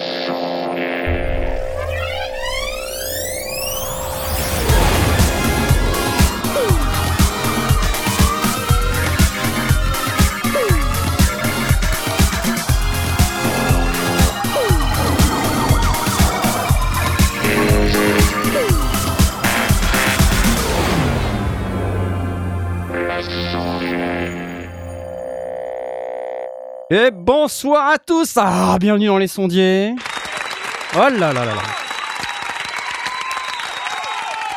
Et bonsoir à tous. Ah, bienvenue dans les sondiers. Oh là là là là.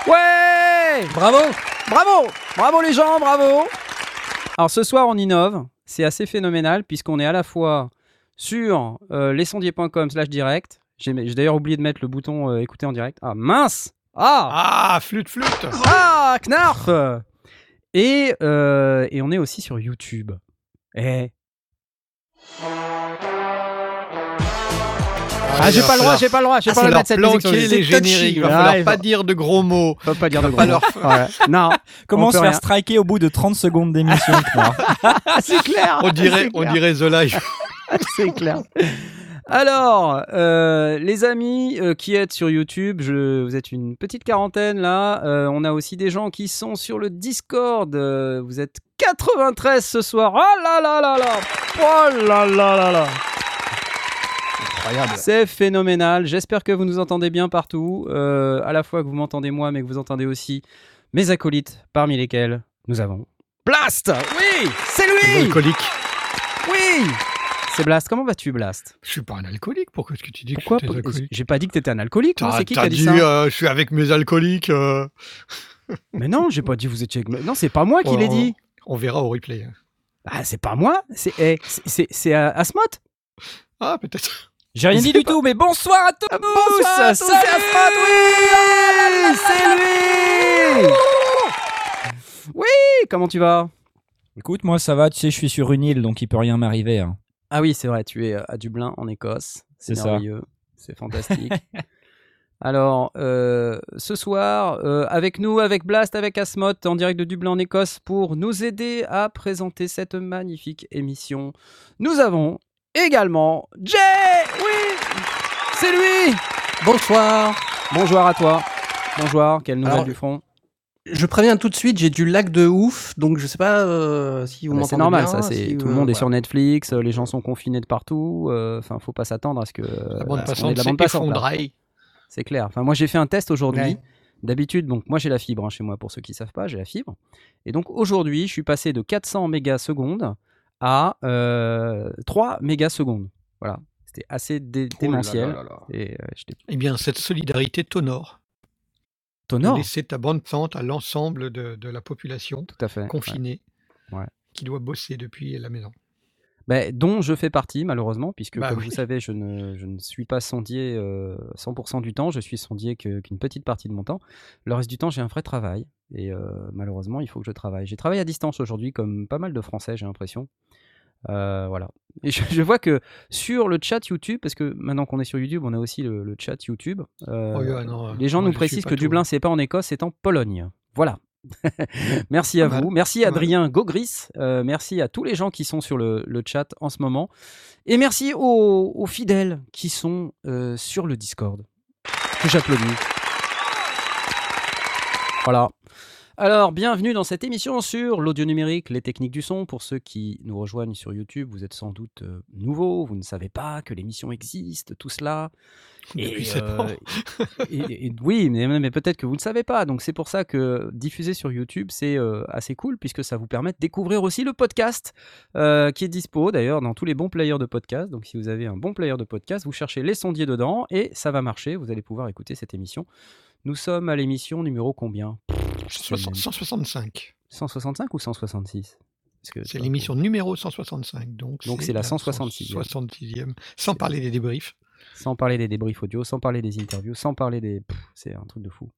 Ouais. Bravo. Bravo. Bravo les gens, bravo. Alors ce soir on innove, c'est assez phénoménal puisqu'on est à la fois sur euh, lesondiers.com slash direct, j'ai d'ailleurs oublié de mettre le bouton euh, écouter en direct. Ah mince. Ah. Ah, flûte, flûte. Ah Knarf. Et, euh, et on est aussi sur YouTube. Eh Ah, j'ai pas le droit, j'ai pas le droit, j'ai Ah, pas le droit de mettre cette musique. les génériques, il va Ah, falloir pas dire de gros mots. faut pas dire de gros mots. Ouais. Non, Comment On se faire rien. striker au bout de 30 secondes d'émission c'est clair. On dirait, on dirait The Life. c'est clair. Alors, euh, les amis euh, qui êtes sur YouTube, je, vous êtes une petite quarantaine là. Euh, on a aussi des gens qui sont sur le Discord. Vous êtes 93 ce soir. Oh là là là là. Oh là là là là. Incroyable. C'est phénoménal. J'espère que vous nous entendez bien partout. Euh, à la fois que vous m'entendez moi, mais que vous entendez aussi mes acolytes, parmi lesquels nous avons Blast. Oui, c'est lui. Alcoolique. Oui, c'est Blast. Comment vas-tu, Blast? Je suis pas un alcoolique. Pourquoi est-ce que tu dis Pourquoi que je suis alcoolique? J'ai pas dit que t'étais un alcoolique. moi, T'as C'est qui qui t'as a dit, dit, ça? euh, je suis avec mes alcooliques. euh, Mais non, j'ai pas dit vous étiez. avec- Non, c'est pas moi qui l'ai Oh. dit. On verra au replay. Ah, c'est pas moi. C'est eh, c'est- c'est c'est euh, Asmoth? Ah, peut-être. J'ai rien dit du tout, mais bonsoir à tous Bonsoir à tous, Salut c'est Asmoth. Oui, c'est lui. Oui, comment tu vas? Écoute, moi ça va, tu sais, je suis sur une île, donc il peut rien m'arriver. hein. Ah oui, c'est vrai, tu es à Dublin, en Écosse. C'est merveilleux. C'est fantastique. Alors, euh, ce soir, euh, avec nous, avec Blast, avec Asmoth, en direct de Dublin, en Écosse, pour nous aider à présenter cette magnifique émission, nous avons également Jay Oui C'est lui Bonsoir. Bonjour à toi. Bonjour, quelle nouvelle Alors, du front? Je préviens tout de suite, j'ai du lac de ouf, donc je sais pas euh, si vous Bah, m'entendez C'est normal, bien, ça. C'est si, tout le euh, monde est voilà. sur Netflix, euh, les gens sont confinés de partout. euh, Enfin, faut pas s'attendre à ce que La bande à passante la bande. C'est clair. Enfin, moi, j'ai fait un test aujourd'hui. Ouais. D'habitude, donc moi j'ai la fibre hein, chez moi pour ceux qui savent pas, j'ai la fibre. Et donc aujourd'hui, je suis passé de 400 mégasecondes à euh, 3 mégasecondes. Voilà, c'était assez dé- Oh là démentiel. là là là. Et euh, Eh bien, cette solidarité t'honore. De tonore. Laisser ta bande passante à l'ensemble de, de la population Tout à fait. ouais. confinée Ouais. qui doit bosser depuis la maison. Ben, dont je fais partie malheureusement, puisque Bah comme oui. vous savez, je ne, je ne suis pas sondier euh, 100% du temps, je suis sondier qu'une petite partie de mon temps. Le reste du temps, j'ai un vrai travail, et euh, malheureusement, il faut que je travaille. J'ai travaillé à distance aujourd'hui, comme pas mal de Français, j'ai l'impression. Euh, voilà. Et je, je vois que sur le chat YouTube, parce que maintenant qu'on est sur YouTube, on a aussi le, le chat YouTube. euh, Oh, yeah, non, les gens nous précisent que. Dublin, c'est pas en Écosse, c'est en Pologne. Voilà. merci à vous. Merci. Adrien Gogris. Euh, merci à tous les gens qui sont sur le, le chat en ce moment. Et merci aux, aux fidèles qui sont sur le Discord. Que j'applaudis. Voilà. Alors, bienvenue dans cette émission sur l'audio numérique, les techniques du son. Pour ceux qui nous rejoignent sur YouTube, vous êtes sans doute euh, nouveaux, vous ne savez pas que l'émission existe, tout cela. Oui, euh, oui, mais, peut-être que vous ne savez pas. Donc, c'est pour ça que diffuser sur YouTube, c'est euh, assez cool puisque ça vous permet de découvrir aussi le podcast qui est dispo d'ailleurs dans tous les bons players de podcast. Donc, si vous avez un bon player de podcast, vous cherchez les sondiers dedans et ça va marcher. Vous allez pouvoir écouter cette émission. Nous sommes à l'émission numéro combien? 165. 165 ou 166 c'est l'émission numéro 165, donc donc c'est la 166. 166e, sans parler des débriefs. Sans parler des débriefs audio, sans parler des interviews, sans parler des... C'est un truc de fou.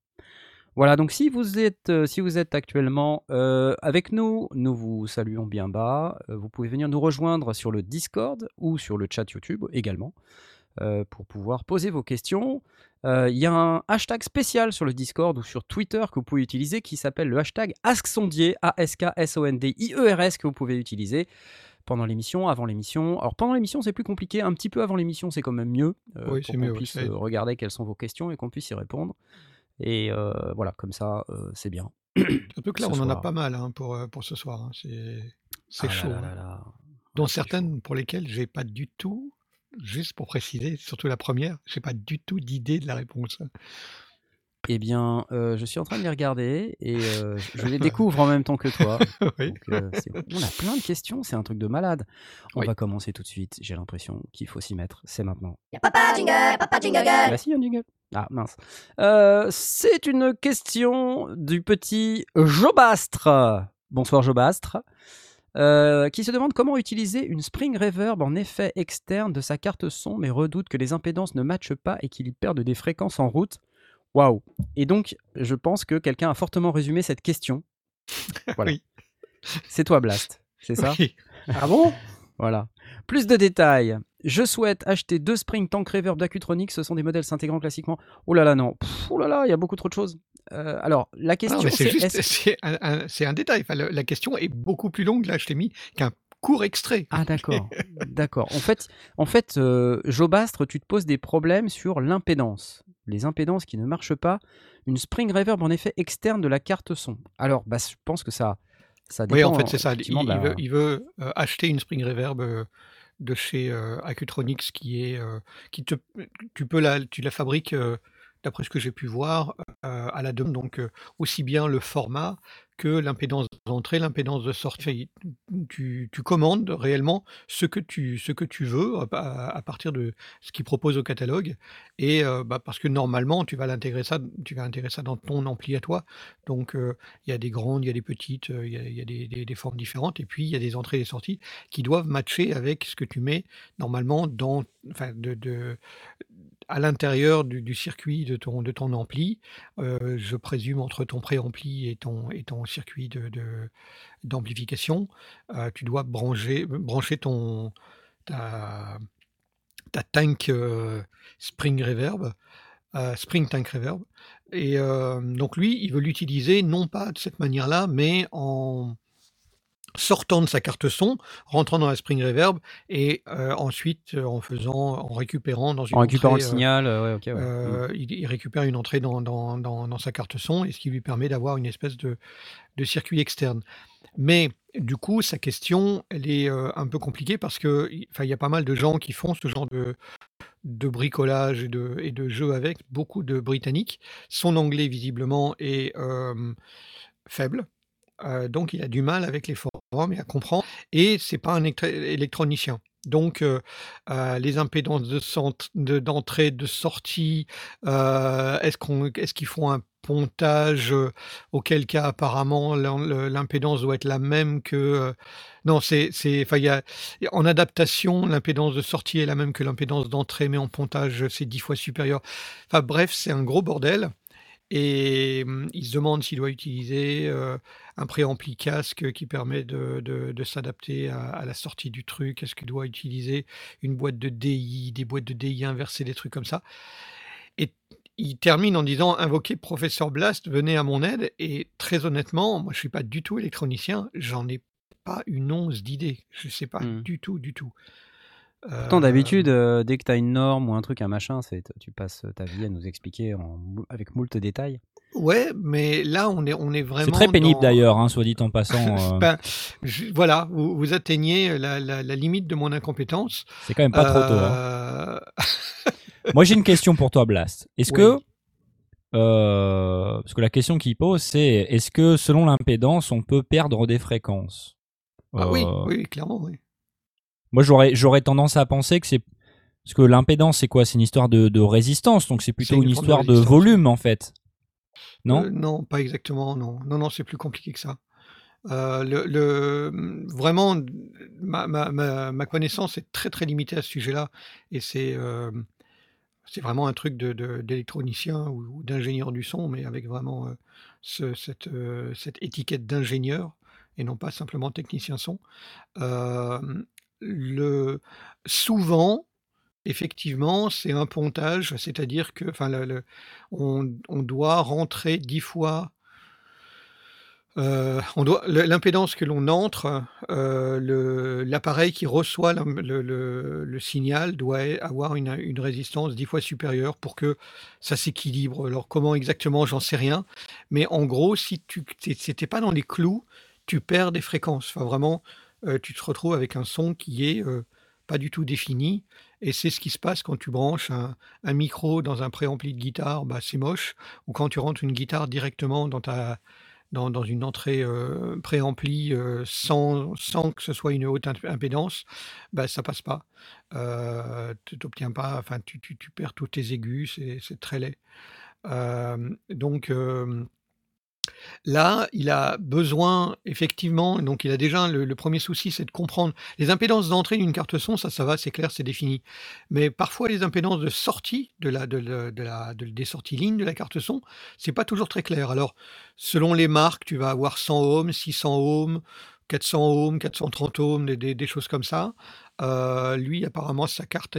Voilà, donc si vous êtes, euh, si vous êtes actuellement euh, avec nous, nous vous saluons bien bas. Euh, vous pouvez venir nous rejoindre sur le Discord ou sur le chat YouTube également pour pouvoir poser vos questions. Euh, Il y a un hashtag spécial sur le Discord ou sur Twitter que vous pouvez utiliser qui s'appelle le hashtag AskSondier, A-S-K-S-O-N-D-I-E-R-S, que vous pouvez utiliser pendant l'émission, avant l'émission. Alors pendant l'émission, c'est plus compliqué. Un petit peu avant l'émission, c'est quand même mieux. euh, oui, pour qu'on puisse regarder quelles sont vos questions et qu'on puisse y répondre. Et voilà, comme ça, c'est bien. Un peu clair, on en a pas mal hein, pour, pour ce soir. Hein. C'est ah chaud. Hein. Dont certaines pour lesquelles j'ai pas du tout, juste pour préciser, surtout la première, j'ai pas du tout d'idée de la réponse. Eh bien, je suis en train de les regarder et je les découvre en même temps que toi. on a plein de questions, c'est un truc de malade. On va commencer tout de suite. J'ai l'impression qu'il faut s'y mettre. C'est maintenant. papa jingle, papa jingle. Bah si, un jingle. Ah mince. c'est une question du petit Jobastre. Bonsoir Jobastre. Qui se demande comment utiliser une spring reverb en effet externe de sa carte son, mais redoute que les impédances ne matchent pas et qu'il y perde des fréquences en route. Waouh Et donc, je pense que quelqu'un a fortement résumé cette question. Voilà. oui. C'est toi, Blast, c'est ça? Ah bon? Voilà. Plus de détails. Je souhaite acheter deux Spring Tank Reverb d'Acutronics. Ce sont des modèles s'intégrant classiquement. Oh là là, non. oh là là, il y a beaucoup trop de choses. Euh, alors, la question, c'est juste, c'est un, détail. la question est beaucoup plus longue, là, je t'ai mis qu'un court extrait. Ah d'accord, d'accord. En fait, en fait euh, Jobastre, tu te poses des problèmes sur l'impédance. Les impédances qui ne marchent pas. Une spring reverb en effet externe de la carte son. Alors, bah, je pense que ça, ça dépend. Oui, en fait, c'est ça. Il, veut, euh, acheter une spring reverb de chez Acutronics qui est, qui te, tu peux la, tu la fabriques d'après ce que j'ai pu voir, à la demande. Donc, aussi bien le format que l'impédance d'entrée, l'impédance de sortie. Tu, commandes réellement ce que tu, ce que tu veux à, partir de ce qu'ils proposent au catalogue. Et bah, parce que normalement, tu vas l'intégrer ça, tu vas intégrer ça dans ton ampli à toi. Donc, il y a des grandes, il y a des petites, il y a, des, formes différentes. Et puis, il y a des entrées et des sorties qui doivent matcher avec ce que tu mets normalement dans, enfin, de, à l'intérieur du, circuit de ton, de ampli, je présume entre ton préampli et ton, et ton circuit de, d'amplification, tu dois brancher, brancher ton, ta, ta tank Spring Reverb, Spring Tank Reverb. Et donc lui, il veut l'utiliser non pas de cette manière-là, mais en, sortant de sa carte son, rentrant dans la Spring Reverb et euh, ensuite euh, en faisant, en récupérant dans une en récupérant le euh, signal, ouais, il, récupère une entrée dans, dans, dans, sa carte son et ce qui lui permet d'avoir une espèce de, de, circuit externe. Mais du coup, sa question, elle est un peu compliquée parce que, il y a pas mal de gens qui font ce genre de, de bricolage et de, et de jeux avec, beaucoup de Britanniques. Son anglais, visiblement, est faible. Donc il a du mal avec les mais à comprendre. Et c'est pas un électronicien. Donc, les impédances de d'entrée, de, sortie, est-ce qu'on, est-ce qu'ils font un pontage Auquel cas, apparemment, l'impédance doit être la même que. non, c'est, c'est, en adaptation, l'impédance de sortie est la même que l'impédance d'entrée, mais en pontage, c'est dix fois supérieur. Enfin, bref, c'est un gros bordel. Et mmh, il se demande s'il doit utiliser un préampli casque qui permet de, s'adapter à, la sortie du truc. Est-ce qu'il doit utiliser une boîte de DI, des boîtes de DI inversées, des trucs comme ça? Et il termine en disant Invoquez professeur Blast, venez à mon aide. Et très honnêtement, moi je ne suis pas du tout électronicien, j'en ai pas une once d'idée. Je ne sais pas mmh. du tout, du tout. Pourtant, d'habitude, euh, dès que tu as une norme ou un truc, un machin, c'est, tu passes ta vie à nous expliquer avec moult détails. Ouais, mais là, on est, on est vraiment. C'est très pénible d'ailleurs, hein, soit dit en passant. Euh. Ben, voilà, vous, atteignez la, limite de mon incompétence. C'est quand même pas trop tôt. Hein. Euh. Moi, j'ai une question pour toi, Blast. Est-ce que. parce que la question qu'il pose, c'est est-ce que selon l'impédance, on peut perdre des fréquences? Ah, oui, oui, clairement, oui. Moi, j'aurais, j'aurais tendance à penser que c'est. Parce que l'impédance, c'est quoi? C'est une histoire de, résistance, donc c'est plutôt une, histoire de, volume, en fait. Non? Euh, Non, pas exactement, non. Non, non, c'est plus compliqué que ça. Euh, le, vraiment, ma, ma, ma, connaissance est très très limitée à ce sujet-là, et c'est euh, vraiment un truc d'électronicien de, ou, d'ingénieur du son, mais avec vraiment ce, cette, cette, étiquette d'ingénieur et non pas simplement technicien son le, souvent, effectivement, c'est un pontage, c'est-à-dire que, enfin, on, doit rentrer dix fois euh, l'impédance que l'on entre, euh, l'appareil qui reçoit le, signal doit avoir une, résistance dix fois supérieure pour que ça s'équilibre. Alors comment exactement, j'en sais rien. Mais en gros, si tu n'étais pas dans les clous, tu perds des fréquences. Vraiment, euh, tu te retrouves avec un son qui est pas du tout défini. Et c'est ce qui se passe quand tu branches un, micro dans un préampli de guitare, bah, c'est moche. Ou quand tu rentres une guitare directement dans ta dans, une entrée euh, préamplie euh, sans, sans, que ce soit une haute impédance, bah, ça passe pas. Euh, tu n'obtiens pas, tu, tu, tu, perds tous tes aigus, c'est très laid. donc, Là, il a besoin, effectivement, donc il a déjà le, premier souci, c'est de comprendre. Les impédances d'entrée d'une carte son, ça, ça va, c'est clair, c'est défini. Mais parfois, les impédances de sortie de la, de, la, des sorties lignes de la carte son, c'est pas toujours très clair. Alors, selon les marques, tu vas avoir 100 ohms, 600 ohms, 400 ohms, 430 ohms, des, choses comme ça. Euh, lui, apparemment, sa carte,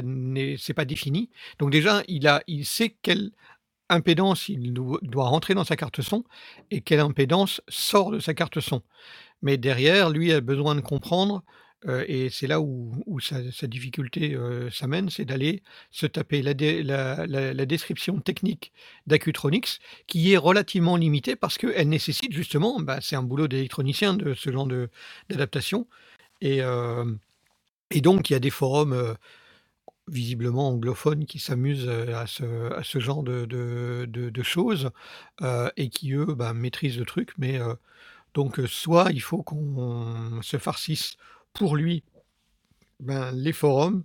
c'est pas défini. Donc déjà, il, a, il sait quelle impédance il doit rentrer dans sa carte son et quelle impédance sort de sa carte son. Mais derrière, lui a besoin de comprendre, euh, et c'est là où, sa, difficulté euh, s'amène, c'est d'aller se taper la, description technique d'Acutronix, qui est relativement limitée parce qu'elle nécessite justement, bah, c'est un boulot d'électronicien de ce genre d'adaptation. Euh, et donc, il y a des forums visiblement anglophones qui s'amusent à ce, à ce genre de, choses et qui, eux, bah, maîtrisent le truc. Mais donc, soit il faut qu'on se farcisse pour lui ben, les forums,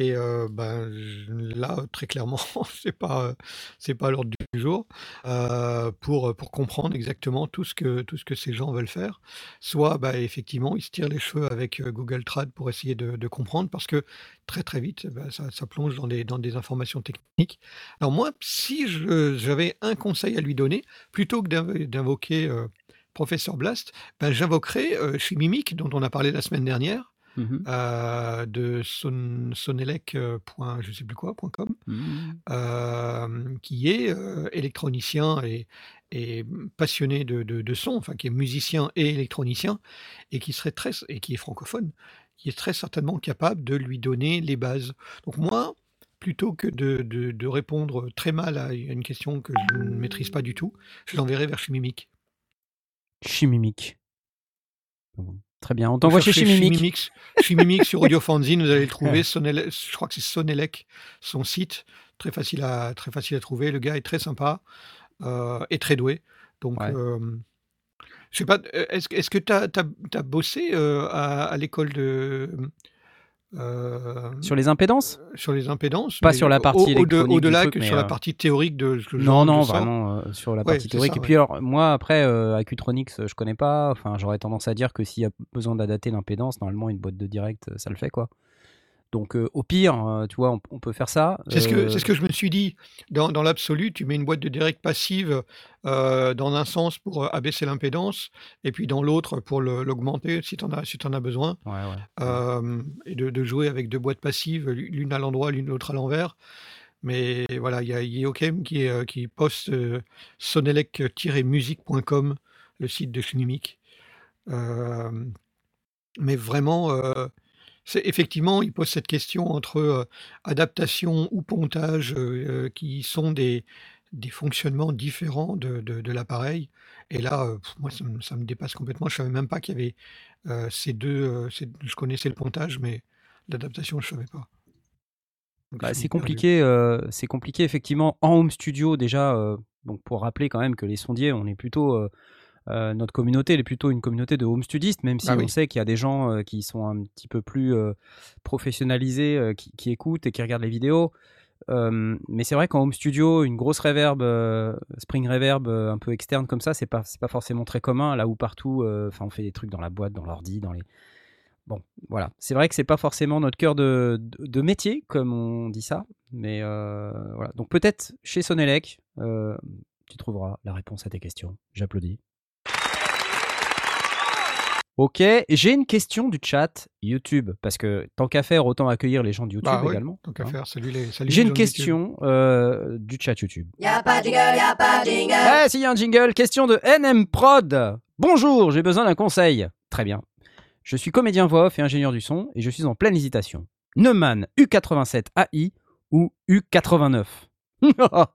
et ben, là, très clairement, c'est pas, pas l'ordre du jour pour, pour comprendre exactement tout ce, que, tout ce que ces gens veulent faire. Soit, bah, effectivement, ils se tirent les cheveux avec Google Trad pour essayer de, comprendre, parce que très très vite, bah, ça, plonge dans des, dans des informations techniques. Alors moi, si j'avais un conseil à lui donner, plutôt que d'invoquer Professeur Blast, ben, j'invoquerais chez Mimic, dont on a parlé la semaine dernière, Mmh euh, de son, sonelec. Euh, je sais plus quoi, .com, mmh. qui est euh, électronicien et, et passionné de, de, son, enfin qui est musicien et électronicien, et qui serait très et qui est francophone, qui est très certainement capable de lui donner les bases. Donc moi, plutôt que de, de, répondre très mal à une question que je ne maîtrise pas du tout, je l'enverrai vers Chimimic. Chimimic. Très bien. On t'envoie chez Chimimix. Chimimix sur Audio Fanzine, vous allez le trouver. je crois que c'est Sonelec, son site. Très facile, à, très facile à trouver. Le gars est très sympa euh, et très doué. Donc, euh, je sais pas, est-ce, est que tu as, as, bossé euh, à, à l'école de euh, sur les impédances euh, Sur les impédances. Pas sur la partie au, Au-delà que sur la euh, partie théorique de ce Non, non, vraiment sur la partie théorique. et puis alors, moi, après, Acutronix, je connais pas. Enfin, j'aurais tendance à dire que s'il y a besoin d'adapter l'impédance, normalement, une boîte de direct, ça le fait, quoi. Donc au pire, tu vois, on, peut faire ça. C'est ce, que, ce que je me suis dit. Dans, dans l'absolu, tu mets une boîte de direct passive dans un sens pour abaisser l'impédance et puis dans l'autre pour l'augmenter si tu en, as, si en as besoin. et de, jouer avec deux boîtes passives, l'une à l'endroit, l'une l'autre à l'envers. Mais voilà, il y a Yokem qui, qui poste sonelec-musique.com, le site de Chnimic. mais vraiment effectivement, il pose cette question entre adaptation ou pontage, qui sont des, des fonctionnements différents de, l'appareil. Et là, moi, ça, me dépasse complètement. Je ne savais même pas qu'il y avait ces deux. je connaissais le pontage, mais l'adaptation, je ne savais pas. Bah, c'est compliqué, c'est compliqué effectivement en home studio déjà. donc pour rappeler quand même que les sondiers, on est plutôt euh, notre communauté, elle est plutôt une communauté de home studistes, même si ah on sait qu'il y a des gens euh, qui sont un petit peu plus euh, professionnalisés, qui, écoutent et qui regardent les vidéos. mais c'est vrai qu'en home studio, une grosse reverb, spring reverb un peu externe comme ça, c'est pas, pas forcément très commun. Là où partout, enfin, on fait des trucs dans la boîte, dans l'ordi, dans les. Bon, voilà. C'est vrai que c'est pas forcément notre cœur de, de, métier, comme on dit ça. Mais voilà. Donc peut-être chez Sonelec, tu trouveras la réponse à tes questions. J'applaudis. Ok, j'ai une question du chat YouTube, parce que tant qu'à faire, autant accueillir les gens de YouTube Bah oui, également. tant qu'à hein. faire, salut les salut J'ai les une question euh, du chat YouTube. Y'a pas de jingle, y'a pas de jingle. Eh, s'il y a un jingle, question de NM Prod. Bonjour, j'ai besoin d'un conseil. Très bien. Je suis comédien voix off et ingénieur du son, et je suis en pleine hésitation. Neumann U87 AI ou U89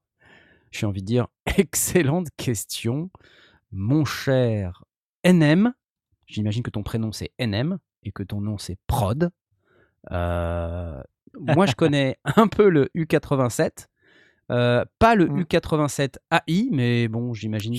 J'ai envie de dire, excellente question, mon cher NM. J'imagine que ton prénom c'est NM et que ton nom c'est Prod. Euh, moi, je connais un peu le U87. Euh, pas le Mm. U87 AI, mais bon, j'imagine que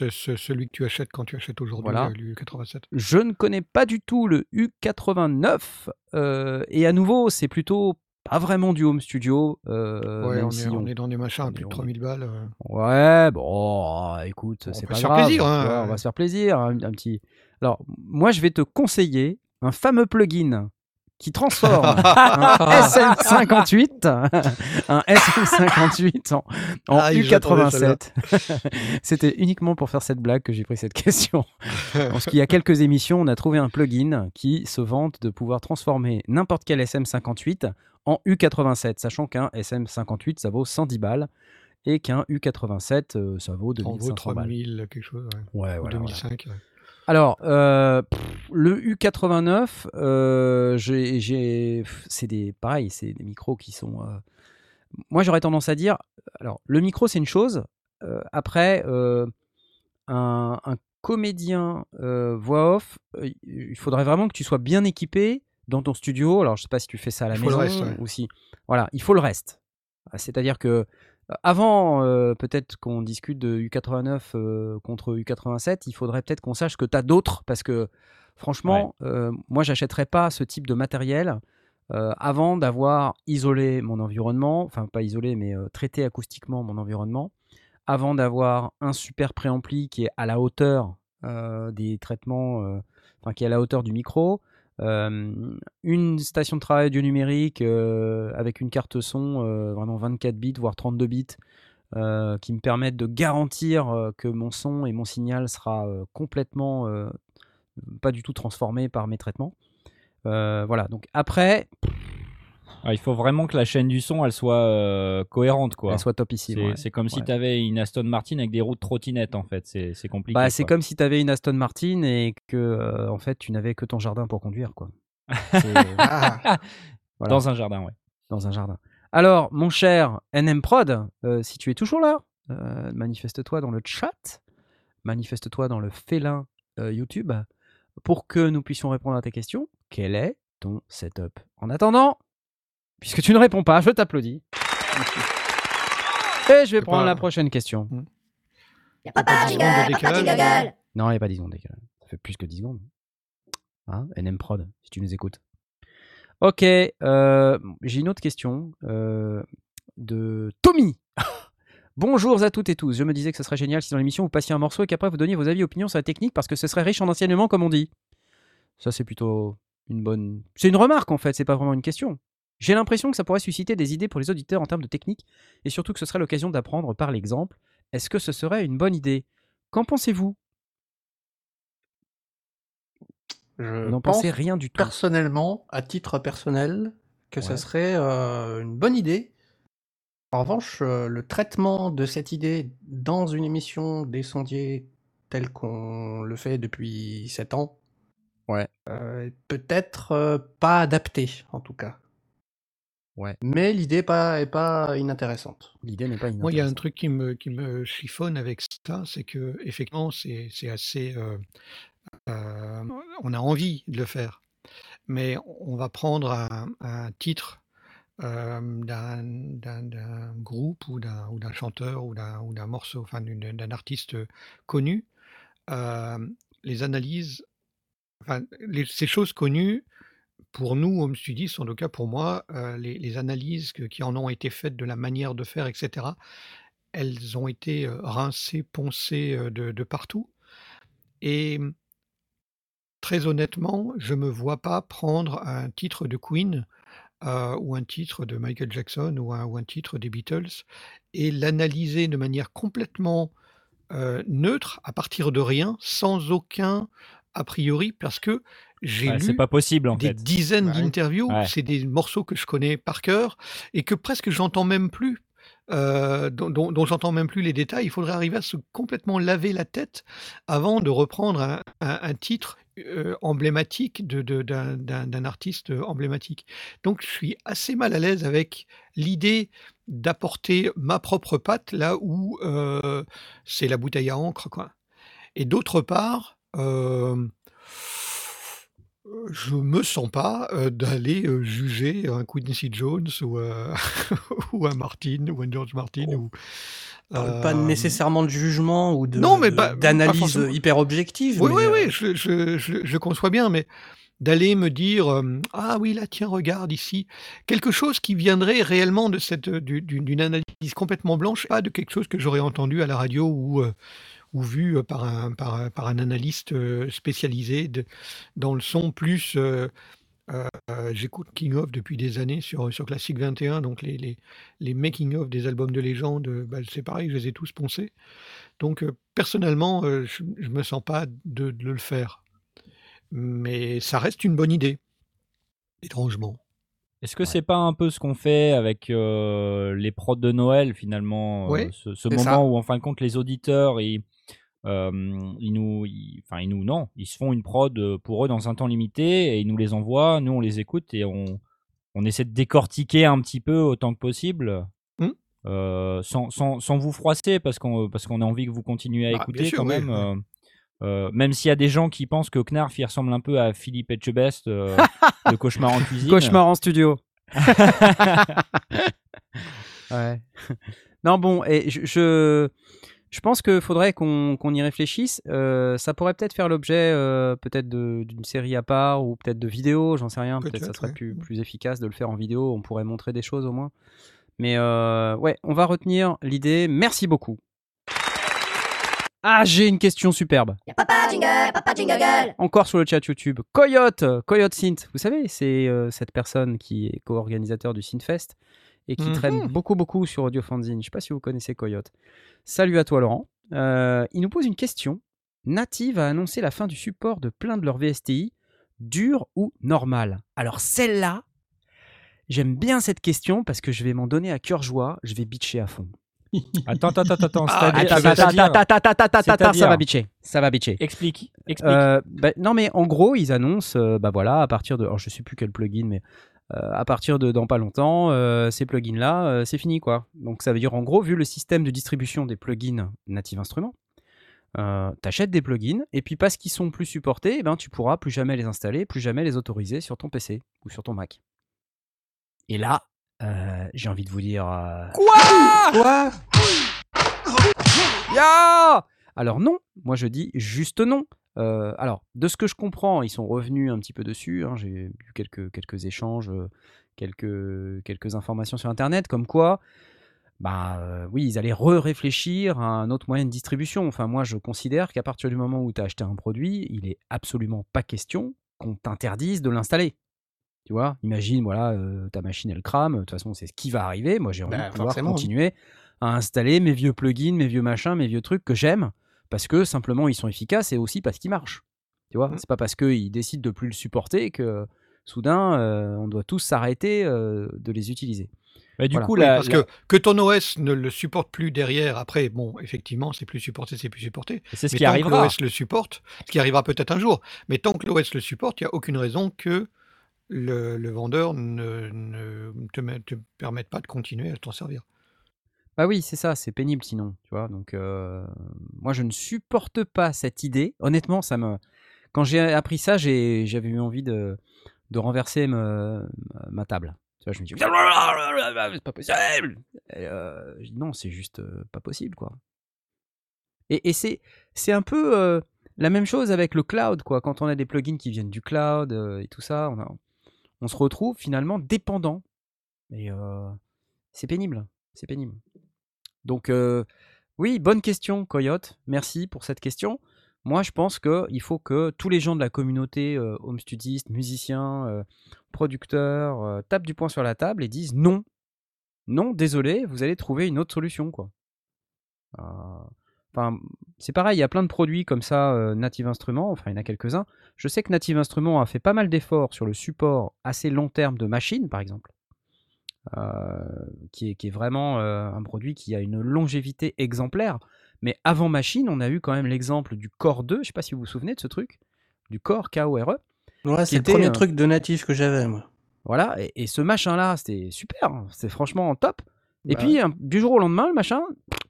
c'est- celui que tu achètes quand tu achètes aujourd'hui Voilà. euh, le 87. je ne connais pas du tout le U89. euh, et à nouveau, c'est plutôt pas vraiment du home studio. euh, ouais, on, si est, on on- est dans des machins à on plus de on est- 3000 balles. Ouais, bon, écoute, On c'est pas grave. plaisir, tu hein, vois, on va se faire plaisir, un, un petit. Alors, moi, je vais te conseiller un fameux plugin qui transforme un SM58, un SM58 en, en Ah, il j'attendais U87. C'était uniquement pour faire cette blague que j'ai pris cette question. Parce qu'il y a quelques émissions, on a trouvé un plugin qui se vante de pouvoir transformer n'importe quel SM58 en U87, sachant qu'un SM58 ça vaut 110 balles et qu'un U87 euh, ça vaut Ça en vaut 2500 balles. 3000 quelque chose. Ouais. Ouais, Ou voilà, voilà. 2005. ouais. Alors, euh, le U89, euh, j'ai, c'est des, pareil, c'est des micros qui sont. euh, moi, j'aurais tendance à dire, alors, le micro, c'est une chose. euh, après, un, un comédien voix off, il faudrait vraiment que tu sois bien équipé dans ton studio. Alors, je sais pas si tu fais ça à la Il maison reste, ouais. ou si. Voilà, il faut le reste. C'est-à-dire que avant, euh, peut-être qu'on discute de U89 euh, contre U87, il faudrait peut-être qu'on sache que tu as d'autres parce que franchement, euh, moi, j'achèterais pas ce type de matériel avant d'avoir isolé mon environnement, enfin pas isolé, mais traité acoustiquement mon environnement, avant d'avoir un super préampli qui est à la hauteur des traitements, enfin qui est à la hauteur du micro, une station de travail du numérique avec une carte son vraiment 24 bits voire 32 bits qui me permettent de garantir que mon son et mon signal sera euh, complètement pas du tout transformé par mes traitements. Voilà, donc après, Ah, il faut vraiment que la chaîne du son elle soit euh, cohérente quoi. elle soit topissime. C'est ouais. c'est comme si tu avais une Aston Martin avec des roues de trottinette en fait. C'est c'est compliqué. Bah, c'est quoi. comme si tu avais une Aston Martin et que euh, en fait tu n'avais que ton jardin pour conduire quoi. C'est- Ah, voilà. Dans un jardin, ouais. dans un jardin. Alors, mon cher NM Prod, euh, si tu es toujours là, euh, manifeste-toi dans le chat, manifeste-toi dans le félin euh, YouTube pour que nous puissions répondre à tes questions. Quel est ton setup? En attendant, puisque tu ne réponds pas, je t'applaudis. Et je vais prendre pas- la prochaine question. Y'a pas pas de 10 jingle. Non, il n'y a pas 10 secondes. décalage. Ça fait plus que 10 secondes. Hein NM Prod, si tu nous écoutes. Ok, euh, j'ai une autre question euh, de Tommy. Bonjour à toutes et tous. Je me disais que ce serait génial si dans l'émission vous passiez un morceau et qu'après vous donniez vos avis et opinions sur la technique parce que ce serait riche en enseignements comme on dit. Ça c'est plutôt une bonne... C'est une remarque en fait, c'est pas vraiment une question. J'ai l'impression que ça pourrait susciter des idées pour les auditeurs en termes de technique et surtout que ce serait l'occasion d'apprendre par l'exemple. Est-ce que ce serait une bonne idée? Qu'en pensez-vous? Je n'en pense pensez rien du tout. personnellement, à titre personnel, que ça Ouais. serait euh, une bonne idée. En revanche, euh, le traitement de cette idée dans une émission des sondiers telle qu'on le fait depuis 7 ans, Ouais. euh, peut-être pas adapté, en tout cas. Ouais. Mais l'idée est pas, est pas inintéressante. L'idée n'est pas Moi, il y a un inintéressante. truc qui me, qui me chiffonne avec ça, c'est que effectivement, c'est c'est assez. euh, euh, on a envie de le faire, mais on va prendre un, un titre euh, d'un d'un- d'un groupe ou d'un ou d'un chanteur ou d'un ou d'un morceau, enfin d'un artiste connu, euh, les analyses, enfin les- ces choses connues. Pour nous, Home Studies, en tout cas pour moi, euh, les, analyses qui en ont été faites de la manière de faire, etc., elles ont été euh, rincées, poncées euh, de, partout. Et très honnêtement, je me vois pas prendre un titre de Queen ou un titre de Michael Jackson ou un, titre des Beatles et l'analyser de manière complètement neutre, à partir de rien, sans aucun a priori parce que j'ai Ouais, lu pas possible en des fait. dizaines Bah d'interviews. Ouais. C'est des morceaux que je connais par cœur et que presque j'entends même plus. euh, dont, dont- dont j'entends même plus les détails. Il faudrait arriver à se complètement laver la tête avant de reprendre un, un- un titre euh, emblématique de- de- d'un artiste emblématique. Donc je suis assez mal à l'aise avec l'idée d'apporter ma propre patte là où euh, c'est la bouteille à encre. Quoi. Et d'autre part, euh, euh, je me sens pas euh, d'aller juger un Quincy Jones ou, euh, ou un Martin ou un George Martin. Oh. Ou, Parle Pas nécessairement de jugement ou de Non, mais de- pas- pas d'analyse forcément. hyper objective. Oui, mais, oui, oui, je, je, je, je conçois bien, mais d'aller me dire ah oui là tiens regarde ici quelque chose qui viendrait réellement de cette du- du- d'une analyse complètement blanche pas de quelque chose que j'aurais entendu à la radio ou ou vu euh, par un par, un- par un analyste euh, spécialisé de- dans le son plus euh, euh, euh, j'écoute King of depuis des années sur sur Classic 21 donc les les, les making of des albums de légende euh, bah, c'est pareil je les ai tous poncés donc euh, personnellement euh, je, je me sens pas de, de le faire mais ça reste une bonne idée, étrangement. Est-ce que c'est pas un peu ce qu'on fait avec euh, les prods de Noël finalement euh, Ouais, ce, moment ça. où en fin de compte les auditeurs ils, euh, ils nous ils- enfin ils nous non ils se font une prod euh, pour eux dans un temps limité et ils nous les envoient nous on les écoute et on on essaie de décortiquer un petit peu autant que possible Hmm. euh, sans, sans, sans vous froisser parce qu'on parce qu'on a envie que vous continuiez à bien écouter sûr, quand oui, même oui. euh, euh, même s'il y a des gens qui pensent que Knarf il ressemble un peu à Philippe Etchebest de Cauchemar en cuisine Cauchemar en studio. ouais. Non, bon, et je, je, je pense qu'il faudrait qu'on y réfléchisse. Euh, ça pourrait peut-être faire l'objet euh, peut-être d'une série à part ou peut-être de vidéos, j'en sais rien. Peut-être ça Peut-être, serait ouais. plus, plus efficace de le faire en vidéo. On pourrait montrer des choses au moins. Mais euh, ouais, on va retenir l'idée. Merci beaucoup. Ah, j'ai une question superbe. Papa jingle, papa jingle. Encore sur le chat YouTube. Coyote, Coyote Synth. Vous savez, c'est euh, cette personne qui est co-organisateur du Synthfest et qui Mhm. traîne beaucoup, beaucoup sur Audio Fanzine. Je ne sais pas si vous connaissez Coyote. Salut à toi, Laurent. Euh, il nous pose une question. Native a annoncé la fin du support de plein de leurs VSTI, dur ou normal. Alors celle-là, j'aime bien cette question parce que je vais m'en donner à cœur joie. Je vais bitcher à fond. Attends, attends, attends, attends. Ça va bitcher. Ça va bitcher. Explique, explique. Euh, bah, non mais en gros ils annoncent euh, bah voilà à partir de alors, je sais plus quel plugin mais euh, à partir de dans pas longtemps euh, ces plugins là c'est fini quoi. Donc ça veut dire en gros vu le système de distribution des plugins Native Instruments euh, t'achètes des plugins et puis parce qu'ils sont plus supportés eh ben tu pourras plus jamais les installer plus jamais les autoriser sur ton PC ou sur ton Mac. Et là euh, j'ai envie de vous dire euh, Quoi? Ya Alors non, moi je dis juste non. Euh, alors, de ce que je comprends, ils sont revenus un petit peu dessus. hein, J'ai eu quelques, quelques échanges, euh, quelques, quelques informations sur Internet, comme quoi, bah euh, oui, ils allaient re-réfléchir à un autre moyen de distribution. Enfin, moi, je considère qu'à partir du moment où tu as acheté un produit, il est absolument pas question qu'on t'interdise de l'installer. Tu vois, imagine, voilà, euh, ta machine elle crame. De toute façon, c'est ce qui va arriver. Moi, j'ai envie Bah, de pouvoir forcément, oui. continuer à installer mes vieux plugins, mes vieux machins, mes vieux trucs que j'aime parce que simplement ils sont efficaces et aussi parce qu'ils marchent. Tu vois, Mm. c'est pas parce qu'ils décident de plus le supporter que soudain euh, on doit tous s'arrêter euh, de les utiliser. Bah, du voilà. coup, Oui, la, parce la- que, que ton OS ne le supporte plus derrière, après, bon, effectivement, c'est plus supporté, c'est plus supporté. c'est ce mais qui tant arrivera. que l'OS le supporte, ce qui arrivera peut-être un jour, mais tant que l'OS le supporte, il n'y a aucune raison que le, le vendeur ne, ne te, met- te permette pas de continuer à t'en servir. Bah oui, c'est ça, c'est pénible sinon, tu vois. Donc euh, moi je ne supporte pas cette idée. Honnêtement, ça me quand j'ai appris ça, j'avais eu envie de, de renverser ma table. Tu vois, je me dis c'est pas possible. Euh, non, c'est juste euh, pas possible quoi. Et, et c'est un peu la même chose avec le cloud quoi. Quand on a des plugins qui viennent du cloud et tout ça, on, on se retrouve finalement dépendant. Et c'est pénible, c'est pénible. Donc euh, oui, bonne question Coyote. Merci pour cette question. Moi, je pense qu'il faut que tous les gens de la communauté euh, home studistes, musiciens, euh, producteurs, tapent du poing sur la table et disent non. Non, désolé, vous allez trouver une autre solution. quoi. Enfin, c'est pareil, il y a plein de produits comme ça, Native Instruments, enfin il y en a quelques-uns. Je sais que Native Instruments a fait pas mal d'efforts sur le support assez long terme de machines, par exemple, qui, est, qui est vraiment euh, un produit qui a une longévité exemplaire. Mais avant machine, on a eu quand même l'exemple du Core 2, je sais pas si vous vous souvenez de ce truc, du Core, K-O-R-E. Ouais, c'est le premier euh, truc de natif que j'avais, moi. Voilà, et, et ce machin-là, c'était super, hein, c'était franchement top. Et Bah puis, un- du jour au lendemain, le machin,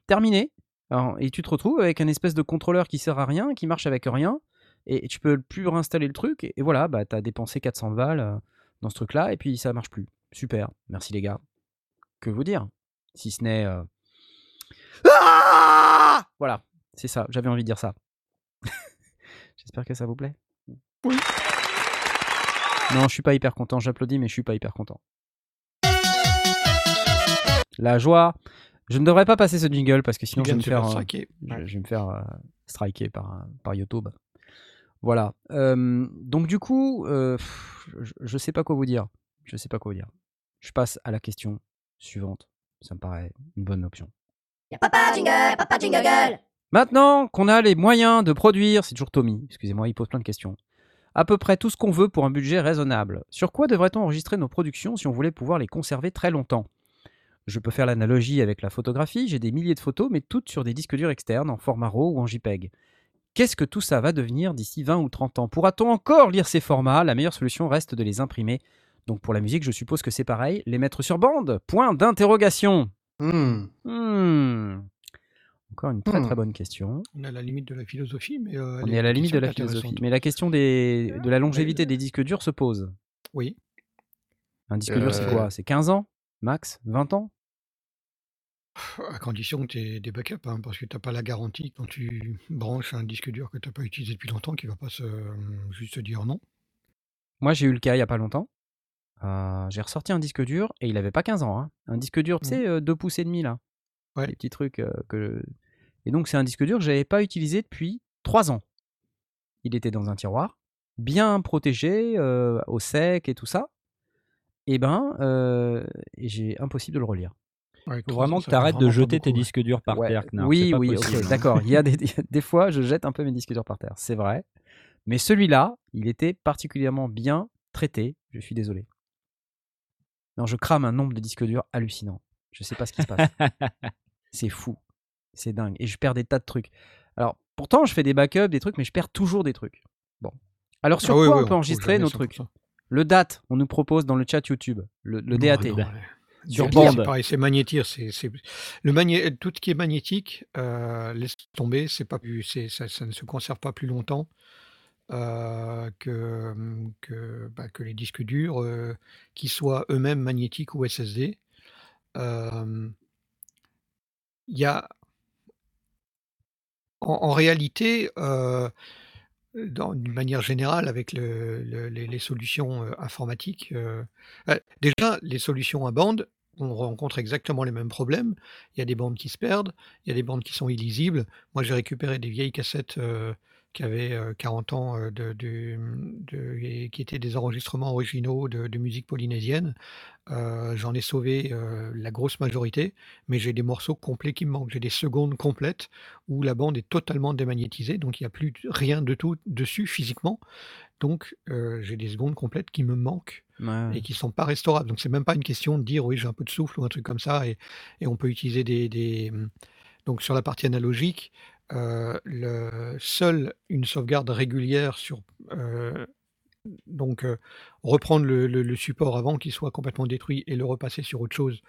terminé. Alors, et tu te retrouves avec un espèce de contrôleur qui sert à rien, qui marche avec rien, et tu peux plus réinstaller le truc, et, et voilà, bah, tu as dépensé 400 balles euh, dans ce truc-là, et puis ça marche plus. Super, merci les gars. Que vous dire? Si ce n'est. euh, Ah voilà, c'est ça, j'avais envie de dire ça. J'espère que ça vous plaît. Oui. Non, je suis pas hyper content, j'applaudis, mais je suis pas hyper content. La joie. Je ne devrais pas passer ce jingle parce que sinon je vais faire, euh, striker. je, je vais me faire euh, striker par, par YouTube. Voilà. Euh, donc du coup, je, je sais pas quoi vous dire. Je sais pas quoi vous dire. Je passe à la question suivante. Ça me paraît une bonne option. Y'a papa jingle, papa jingle. Maintenant qu'on a les moyens de produire, c'est toujours Tommy, excusez-moi, il pose plein de questions. À peu près tout ce qu'on veut pour un budget raisonnable. Sur quoi devrait-on enregistrer nos productions si on voulait pouvoir les conserver très longtemps? Je peux faire l'analogie avec la photographie, j'ai des milliers de photos, mais toutes sur des disques durs externes en format RAW ou en JPEG. Qu'est-ce que tout ça va devenir d'ici 20 ou 30 ans? Pourra-t-on encore lire ces formats? La meilleure solution reste de les imprimer. Donc pour la musique, je suppose que c'est pareil, les mettre sur bande? Point d'interrogation. Hmm. Hmm. Encore une très Hmm. très bonne question. On est à la limite de la philosophie, mais euh, On les- est à la limite de question la est philosophie. intéressante. Mais la question des, de la longévité des disques durs se pose. Oui. Un disque dur, c'est Euh, quoi? C'est 15 ans? Max? 20 ans? À condition que tu aies des backups, hein, parce que tu n'as pas la garantie quand tu branches un disque dur que tu n'as pas utilisé depuis longtemps qu'il ne va pas se, juste se dire non. Moi, j'ai eu le cas il n'y a pas longtemps. Euh, j'ai ressorti un disque dur et il avait pas 15 ans. hein. Un disque dur, tu sais, 2 pouces et demi là. Ouais. Les petits trucs euh, que. Et donc, c'est un disque dur que j'avais pas utilisé depuis 3 ans. Il était dans un tiroir, bien protégé, euh, au sec et tout ça. Et ben, euh, et j'ai impossible de le relire. Ouais, Faut vraiment que tu arrêtes de jeter tes ouais. disques durs par Ouais, terre, Knarf, Oui, oui, possible, ok, d'accord. Il y a des, des fois, je jette un peu mes disques durs par terre, c'est vrai. Mais celui-là, il était particulièrement bien traité. Je suis désolé. Non, je crame un nombre de disques durs hallucinant. Je sais pas ce qui se passe. c'est fou. C'est dingue. Et je perds des tas de trucs. Alors, pourtant, je fais des backups, des trucs, mais je perds toujours des trucs. Bon. Alors, sur Ah quoi oui, on peut enregistrer nos 100%. trucs Le DAT, on nous propose dans le chat YouTube. Le, le Non, DAT. non, ouais. sur DAT, bande. C'est pareil, c'est magnétique. C'est, c'est- Le magné... Tout ce qui est magnétique, euh, laisse tomber, c'est pas plus... c'est... Ça, ça ne se conserve pas plus longtemps euh, que, que, bah, que les disques durs, euh, qui soient eux-mêmes magnétiques ou SSD. Il y a... En, réalité, euh, d'une manière générale, avec le- le- les, solutions euh, informatiques, déjà, les solutions à bande, on rencontre exactement les mêmes problèmes. Il y a des bandes qui se perdent, il y a des bandes qui sont illisibles. Moi, j'ai récupéré des vieilles cassettes qui avaient euh, 40 ans, euh, de, de- de- et qui étaient des enregistrements originaux de, de musique polynésienne. Euh, J'en ai sauvé euh, la grosse majorité, mais j'ai des morceaux complets qui me manquent. J'ai des secondes complètes où la bande est totalement démagnétisée, donc il n'y a plus rien de tout dessus physiquement. Donc euh, j'ai des secondes complètes qui me manquent Ouais. et qui sont pas restaurables. Donc c'est même pas une question de dire oui j'ai un peu de souffle ou un truc comme ça et, et on peut utiliser des, des- donc sur la partie analogique euh, le, seule une sauvegarde régulière sur euh, donc euh, reprendre le, support avant qu'il soit complètement détruit et le repasser sur autre chose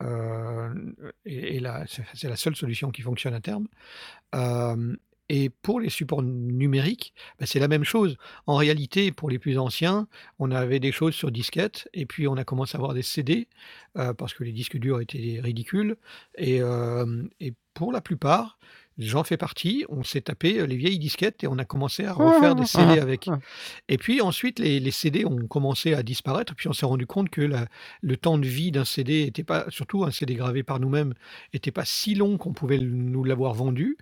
là c'est la seule solution qui fonctionne à terme. Et pour les supports numériques, bah, c'est la même chose. En réalité, pour les plus anciens, on avait des choses sur disquette, et puis on a commencé à avoir des CD, parce que les disques durs étaient ridicules. Et pour la plupart, j'en fais partie, on s'est tapé euh, les vieilles disquettes et on a commencé à refaire des CD avec. Et puis ensuite, les, les CD ont commencé à disparaître, puis on s'est rendu compte que la- le temps de vie d'un CD était pas, surtout un CD gravé par nous-mêmes, était pas si long qu'on pouvait nous l'avoir vendu,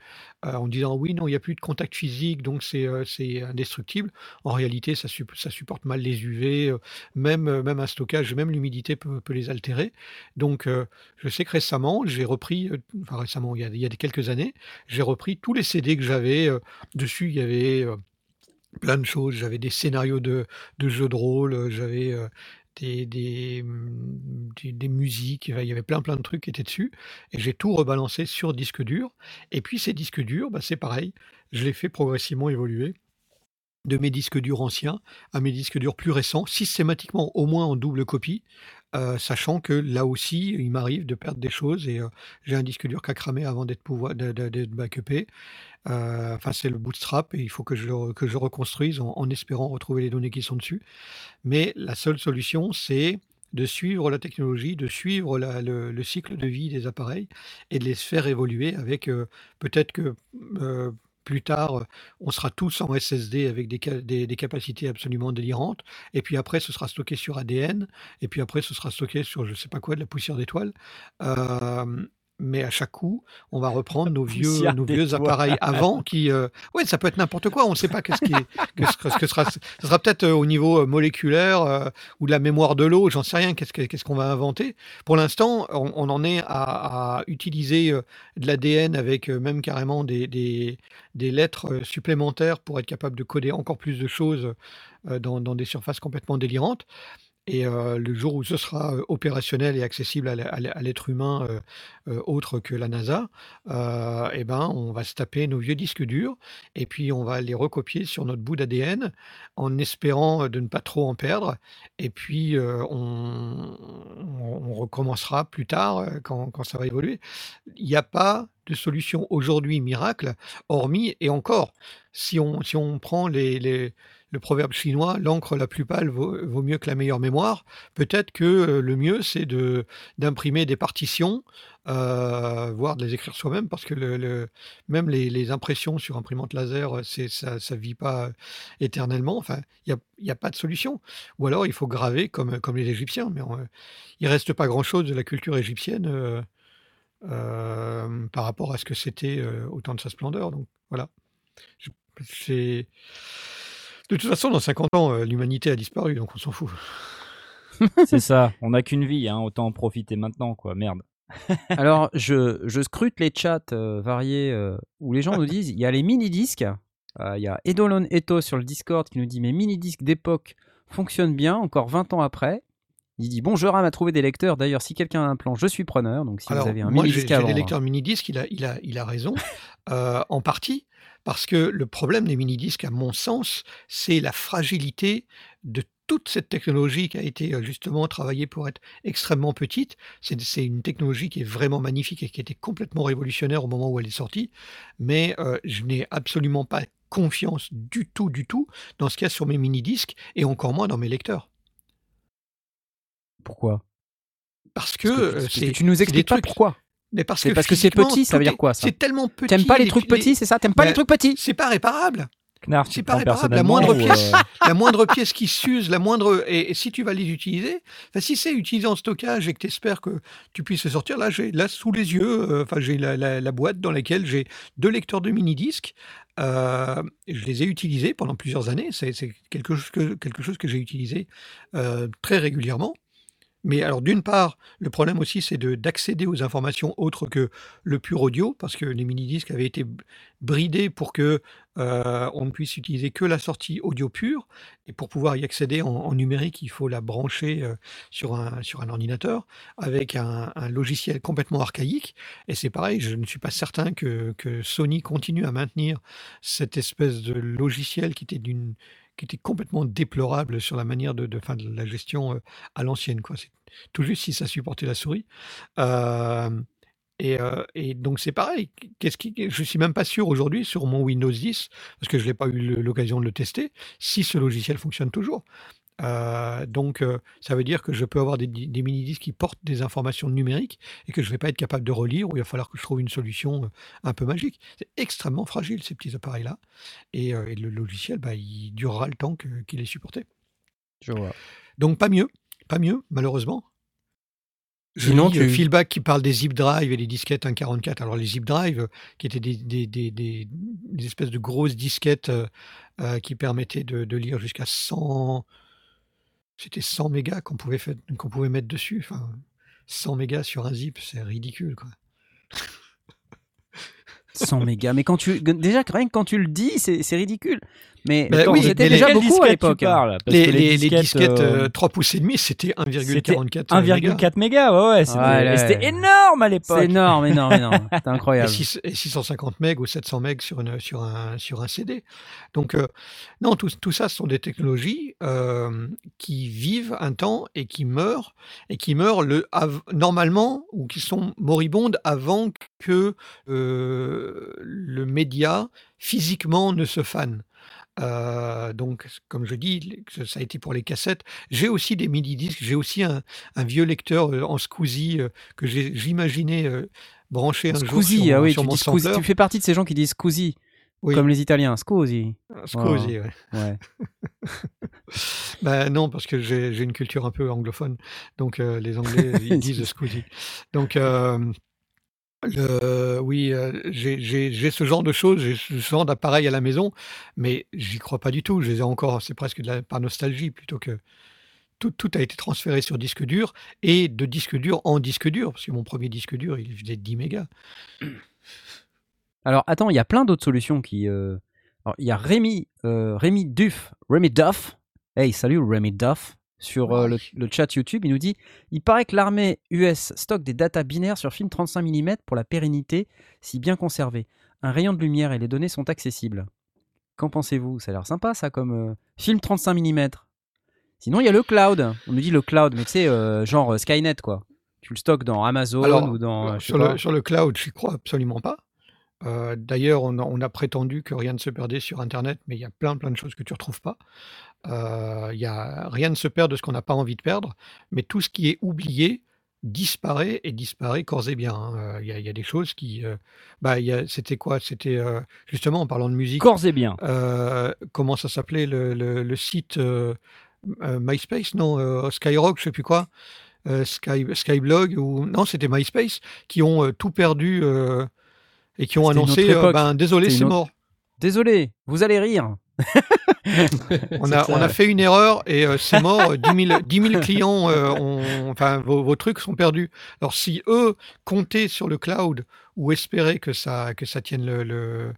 euh, en disant oui, non, il n'y a plus de contact physique, donc c'est euh, indestructible. En réalité, ça, ça supporte mal les UV, euh, même, euh, même un stockage, même l'humidité peut, peut les altérer. Donc, je sais que récemment, j'ai repris, enfin récemment, il y a, il y a quelques années, j'ai repris tous les CD que j'avais. euh, dessus, il y avait euh, plein de choses. J'avais des scénarios de, jeux de rôle, euh, j'avais des- des musiques, il y avait plein plein de trucs qui étaient dessus. Et j'ai tout rebalancé sur disque dur. Et puis ces disques durs, bah, c'est pareil, je les fais progressivement évoluer de mes disques durs anciens à mes disques durs plus récents, systématiquement au moins en double copie, euh, sachant que là aussi, il m'arrive de perdre des choses et euh, j'ai un disque dur qui a cramé avant d'être pouvoir d'être backupé. Euh, Enfin, c'est le bootstrap et il faut que je le, que je reconstruise en, espérant retrouver les données qui sont dessus. Mais la seule solution, c'est de suivre la technologie, de suivre le, le cycle de vie des appareils et de les faire évoluer avec peut-être que plus tard, on sera tous en SSD avec des, ca- des- des capacités absolument délirantes. Et puis après, ce sera stocké sur ADN. Et puis après, ce sera stocké sur je sais pas quoi, de la poussière d'étoile. Euh, mais à chaque coup, on va reprendre nos vieux, nos appareils avant qui. euh, Ouais, ça peut être n'importe quoi. On ne sait pas qu'est-ce qui est- que ce, ce que sera. Ce sera peut-être euh, au niveau euh, moléculaire euh, ou de la mémoire de l'eau. J'en sais rien. Qu'est-ce que- qu'est-ce qu'on va inventer Pour l'instant, on, on en est à, à utiliser de l'ADN avec même carrément des, des, des lettres supplémentaires pour être capable de coder encore plus de choses dans, dans des surfaces complètement délirantes. Et le jour où ce sera opérationnel et accessible à, l'être humain autre que la NASA, eh ben, on va se taper nos vieux disques durs et puis on va les recopier sur notre bout d'ADN en espérant de ne pas trop en perdre. Et puis on, recommencera plus tard quand, quand ça va évoluer. Il n'y a pas de solution aujourd'hui miracle, hormis, et encore, si on, si on prend les, les- le proverbe chinois, l'encre la plus pâle vaut, mieux que la meilleure mémoire, peut-être que euh, le mieux, c'est de, d'imprimer des partitions, euh, voire de les écrire soi-même, parce que le, même les, impressions sur imprimante laser, c'est, ça ne vit pas euh, éternellement. Enfin, il n'y a, pas de solution. Ou alors, il faut graver comme, comme les Égyptiens. Mais il ne reste pas grand-chose de la culture égyptienne par rapport à ce que c'était euh, au temps de sa splendeur. Donc, voilà. C'est... De toute façon, dans 50 ans, euh, l'humanité a disparu, donc on s'en fout. C'est ça. On n'a qu'une vie, hein. autant en profiter maintenant, quoi. Merde. Alors, je, je scrute les chats euh, variés euh, où les gens nous disent il y a les mini-disques. Euh, Il y a Edolon Eto sur le Discord qui nous dit Mes mini-disques d'époque fonctionnent bien, encore 20 ans après. Il dit Bonjour, à m'a trouvé des lecteurs. D'ailleurs, si quelqu'un a un plan, je suis preneur. Donc, si Alors, vous avez un moi, mini-disque j'ai à des lecteurs mini-disques, il a, il, a, il a raison, euh, en partie, parce que le problème des mini-disques, à mon sens, c'est la fragilité de toute cette technologie qui a été euh, justement travaillée pour être extrêmement petite. C'est c'est une technologie qui est vraiment magnifique et qui était complètement révolutionnaire au moment où elle est sortie, mais euh, je n'ai absolument pas confiance du tout, du tout dans ce qu'il y a sur mes mini-disques et encore moins dans mes lecteurs. Pourquoi? Parce que, Parce que- euh, que tu nous c'est des expliques pas trucs- pourquoi. Mais parce que parce que c'est petit, ça veut dire quoi, ça C'est tellement petit. T'aimes pas les trucs petits, c'est ça T'aimes pas les trucs petits C'est pas réparable. C'est pas réparable. La moindre pièce, euh, la moindre pièce qui s'use, la moindre. Et, et si tu vas les utiliser, enfin, si c'est utilisé en stockage et que tu espères que tu puisses les sortir, là, j'ai là sous les yeux, euh, enfin, j'ai la, la- la boîte dans laquelle j'ai deux lecteurs de mini-disques. Euh, je les ai utilisés pendant plusieurs années. C'est c'est quelque chose que, quelque chose que j'ai utilisé euh, très régulièrement. Mais alors, d'une part, le problème aussi, c'est de- d'accéder aux informations autres que le pur audio, parce que les mini-disques avaient été bridés pour que euh, on ne puisse utiliser que la sortie audio pure. Et pour pouvoir y accéder en, numérique, il faut la brancher euh, sur, un, ordinateur avec un, logiciel complètement archaïque. Et c'est pareil, je ne suis pas certain que Sony continue à maintenir cette espèce de logiciel qui était d'une qui était complètement déplorable sur la manière de, la gestion euh, à l'ancienne. C'est tout juste si ça supportait la souris. Euh, et, donc c'est pareil. Qu'est-ce qui, je suis même pas sûr aujourd'hui sur mon Windows 10, parce que je n'ai pas eu l'occasion de le tester, si ce logiciel fonctionne toujours. Euh, donc euh, ça veut dire que je peux avoir des, di- des mini-disques qui portent des informations numériques et que je ne vais pas être capable de relire, ou il va falloir que je trouve une solution euh, un peu magique. C'est extrêmement fragile ces petits appareils-là. Et, euh, et le logiciel, bah, il durera le temps qu'il est supporté. Je vois. Donc pas mieux, pas mieux, malheureusement. Sinon, tu- Feedback qui parle des zip drive et les disquettes 1.44. Alors les zip drive, qui étaient des, des- des- des- des espèces de grosses disquettes euh, qui permettaient de, de lire jusqu'à 100... C'était 100 mégas qu'on pouvait, faire- qu'on pouvait mettre dessus. Enfin, 100 mégas sur un zip, c'est ridicule. Quoi. 100 mégas. Mais quand tu déjà rien que quand tu le dis, c'est c'est ridicule. Mais Mais attends, oui, c'était les- déjà beaucoup à l'époque. hein. parles Parce Les, que les- les disquettes euh, euh, 3 pouces et demi, c'était 1,44 c'était 1,4 mégas, ouais, ouais, c'était Ouais, ouais. et c'était énorme à l'époque. C'est énorme, énorme, énorme. C'est et, incroyable. six- et 650 MB ou 700 MB sur, une, sur, un, sur un CD. Donc, euh, non, tout, tout ça, ce sont des technologies euh, qui vivent un temps et qui meurent, et qui meurent le, av- normalement, ou qui sont moribondes avant que euh, le média physiquement ne se fane. Euh, donc, comme je dis, ça a été pour les cassettes. J'ai aussi des mini-disques, j'ai aussi un, un vieux lecteur en euh, que j'imaginais brancher un jour sur, Scusi, ah oui, sur tu mon scusi. Tu fais partie de ces gens qui disent scusi, Oui, comme les Italiens. Scusi. un SCSI, ouais. Ouais. Ben non, parce que j'ai une culture un peu anglophone. Donc, euh, les Anglais, ils disent SCSI. Donc, euh, le, oui, euh, j'ai ce genre de choses, j'ai ce genre d'appareil à la maison, mais j'y crois pas du tout. Je les ai encore, c'est presque par nostalgie plutôt que. Tout, a été transféré sur disque dur et de disque dur en disque dur, parce que mon premier disque dur, il faisait 10 mégas. Alors attends, il y a plein d'autres solutions qui. euh, Alors il y a Rémi, euh, Rémi Duff, Rémi Duff. Hey, salut Rémi Duff. Sur euh, le, le chat YouTube, il nous dit il paraît que l'armée US stocke des datas binaires sur film 35 mm pour la pérennité, si bien conservé. Un rayon de lumière et les données sont accessibles. Qu'en pensez-vous? Ça a l'air sympa ça comme euh, film 35 mm. Sinon il y a le cloud. On nous dit le cloud, mais tu sais, euh, genre Skynet quoi. Tu le stockes dans Amazon Alors, ou dans. je sur, le, sur le cloud, j'y crois absolument pas. D'ailleurs, on, a- on a prétendu que rien ne se perdait sur Internet, mais il y a plein plein de choses que tu retrouves pas. Euh, y a, rien ne se perd de ce qu'on n'a pas envie de perdre, mais tout ce qui est oublié disparaît et disparaît corps et bien. hein. Euh, Il y, a- il y a des choses qui... euh, bah, C'était quoi? C'était justement en parlant de musique. Corps et bien. comment ça s'appelait le, le- le site euh, MySpace? Non, Skyrock, je sais plus quoi. Sky, Skyblog ou non, c'était MySpace qui ont tout perdu et qui ont annoncé ben désolé, c'est autre- mort. Désolé, vous allez rire. On a, on a fait une erreur et euh, c'est mort. 10 000, 10 000 clients, euh, ont- enfin vos, vos trucs sont perdus. Alors si eux comptaient sur le cloud ou espéraient que ça que ça tienne le le,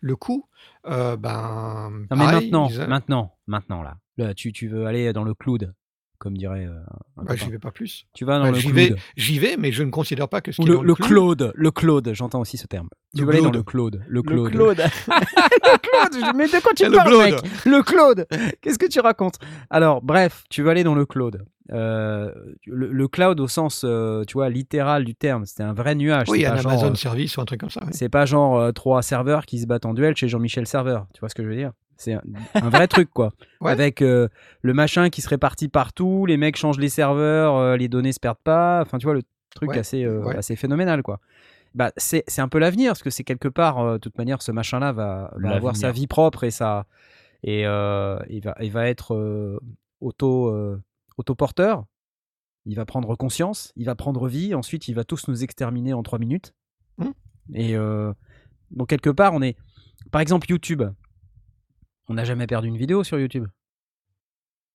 le coup, euh, ben Non mais pareil, maintenant, ils maintenant, maintenant là. Là, tu, tu veux aller dans le cloud, comme dirait euh, un bah, j'y vais pas plus. Tu vas dans Bah, le j'y cloud. vais, j'y vais, mais je ne considère pas que ce qui est le, dans le le cloud, cloud, le cloud, j'entends aussi ce terme. Tu Le veux aller dans cloud. le cloud, le Le cloud. Claude. le cloud, je- mais de quoi tu Le parles, cloud. mec? Le cloud. Qu'est-ce que tu racontes? Alors, bref, tu veux aller dans le cloud. Euh, le, le cloud au sens, euh, tu vois, littéral du terme. C'était un vrai nuage. Oui, c'est un genre, Amazon euh, Service ou un truc comme ça. oui. C'est pas genre euh, trois serveurs qui se battent en duel chez Jean-Michel Serveur. Tu vois ce que je veux dire? C'est un, un vrai truc, quoi. Ouais. Avec euh, le machin qui se répartit partout, les mecs changent les serveurs, euh, les données se perdent pas. Enfin, tu vois, le truc Ouais, assez, euh, ouais. assez phénoménal, quoi. Bah, c'est c'est un peu l'avenir, parce que c'est quelque part, euh, de toute manière, ce machin-là va, va avoir sa vie propre et, ça, et euh, il, va, il va être euh, auto, euh, autoporteur. Il va prendre conscience, il va prendre vie, ensuite il va tous nous exterminer en trois minutes. Mm. Et euh, donc quelque part, on est... Par exemple, YouTube. On n'a jamais perdu une vidéo sur YouTube.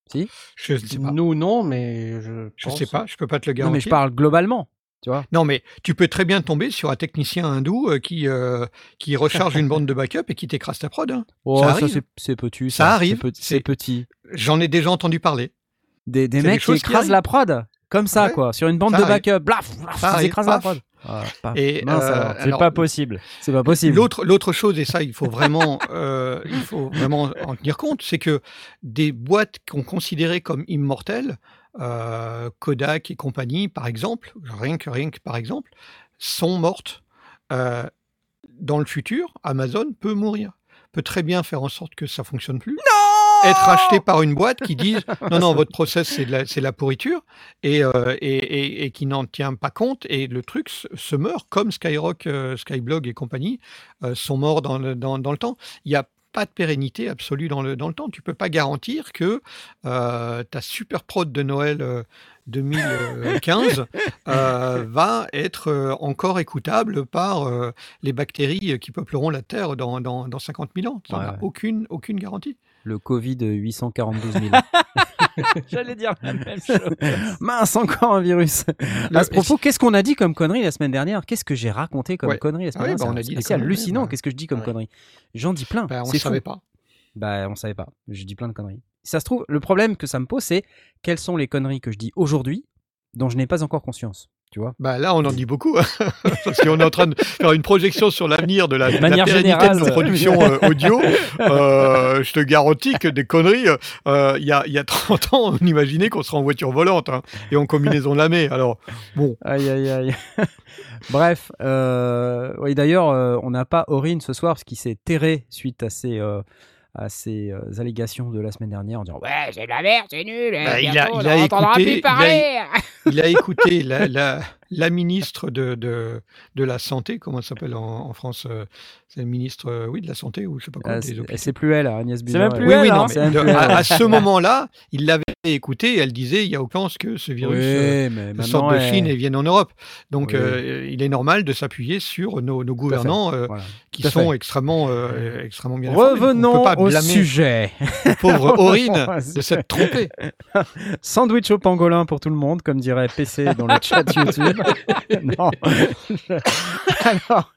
Si? Je ne sais pas. Nous, non, mais je. Je pense- sais pas, je peux pas te le Non, garantir. mais je parle globalement. Tu vois Non, mais tu peux très bien tomber sur un technicien hindou euh, qui, euh, qui recharge une bande de backup et qui t'écrase ta prod. hein. Oh, Ça ça, arrive. c'est- petit. Ça arrive. C'est petit. C'est- c'est petit. J'en ai déjà entendu parler. Des, des mecs qui écrasent la prod. Comme ça, Ouais. quoi. Sur une bande Ça de arrive. backup. Blaf, blaf, Ça ils écrasent la prod. Ah. Et, euh. C'est pas possible. C'est pas possible. L'autre, l'autre chose, et ça, il faut vraiment, euh, il faut vraiment en tenir compte, c'est que des boîtes qu'on considérait comme immortelles, euh, Kodak et compagnie, par exemple, rien que, rien que par exemple, sont mortes. Euh, dans le futur, Amazon peut mourir, peut très bien faire en sorte que ça fonctionne plus. être racheté par une boîte qui dit non, non, votre process, c'est de la, c'est de la pourriture et, euh, et, et- et qui n'en tient pas compte. Et le truc se, meurt comme Skyrock, euh, Skyblog et compagnie euh, sont morts dans le, dans, dans le temps. Il n'y a pas de pérennité absolue dans le, dans le temps. Tu peux pas garantir que euh, ta super prod de Noël euh, 2015 euh, va être euh, encore écoutable par euh, les bactéries qui peupleront la Terre dans, dans, dans 50 000 ans. Ça Ouais, n'a ouais. aucune, aucune garantie. Le Covid 842 000. J'allais dire la même chose. Mince, encore un virus. Le- À ce propos, qu'est-ce qu'on a dit comme connerie la semaine dernière? Qu'est-ce que j'ai raconté comme Ouais. connerie la semaine Ah ouais, dernière? bah, C'est- hallucinant. bah. Qu'est-ce que je dis comme Ouais. connerie J'en dis plein. Bah, on c'est ne savait pas. Bah, on savait pas. Je dis plein de conneries. Ça se trouve, le problème que ça me pose, c'est quelles sont les conneries que je dis aujourd'hui dont je n'ai pas encore conscience. Tu vois? Bah là, on en dit beaucoup, hein. parce qu'on est en train de faire une projection sur l'avenir de la, de manière pérennité générale, de nos euh, productions euh, audio. Euh, je te garantis que des conneries, euh, il y, a, y a 30 ans, on imaginait qu'on serait en voiture volante hein, et en combinaison lamée. Alors, bon, Aïe, aïe, aïe. Bref, oui, d'ailleurs, on n'a pas Aurine ce soir parce qu'il s'est terré suite à ces, euh, à ces euh, allégations de la semaine dernière en disant Ouais, c'est de la merde, c'est nul. Bah, il a- il a n'entendra écouté, a- il a écouté la, la, la ministre de, de, de la Santé, comment elle s'appelle en, en France euh, C'est le ministre, euh, oui, de la Santé ou je sais pas quoi, euh, c'est- c'est plus elle, Agnès C'est Buzyn. même elle. plus Oui, elle, oui, hein. non, C'est mais même de- plus elle. à, ce moment-là, il l'avait écouté et elle disait il n'y a aucun que ce virus euh, Oui, sorte de elle- Chine et vienne en Europe. Donc, Oui. euh, il est normal de s'appuyer sur nos, nos gouvernants euh, Voilà. qui tout sont fait. extrêmement, euh, extrêmement bien informés. Donc, on Revenons peut pas au sujet. pauvre Aurine de s'être trompée. Sandwich au pangolin pour tout le monde, comme dirait PC dans le chat YouTube. non. Alors,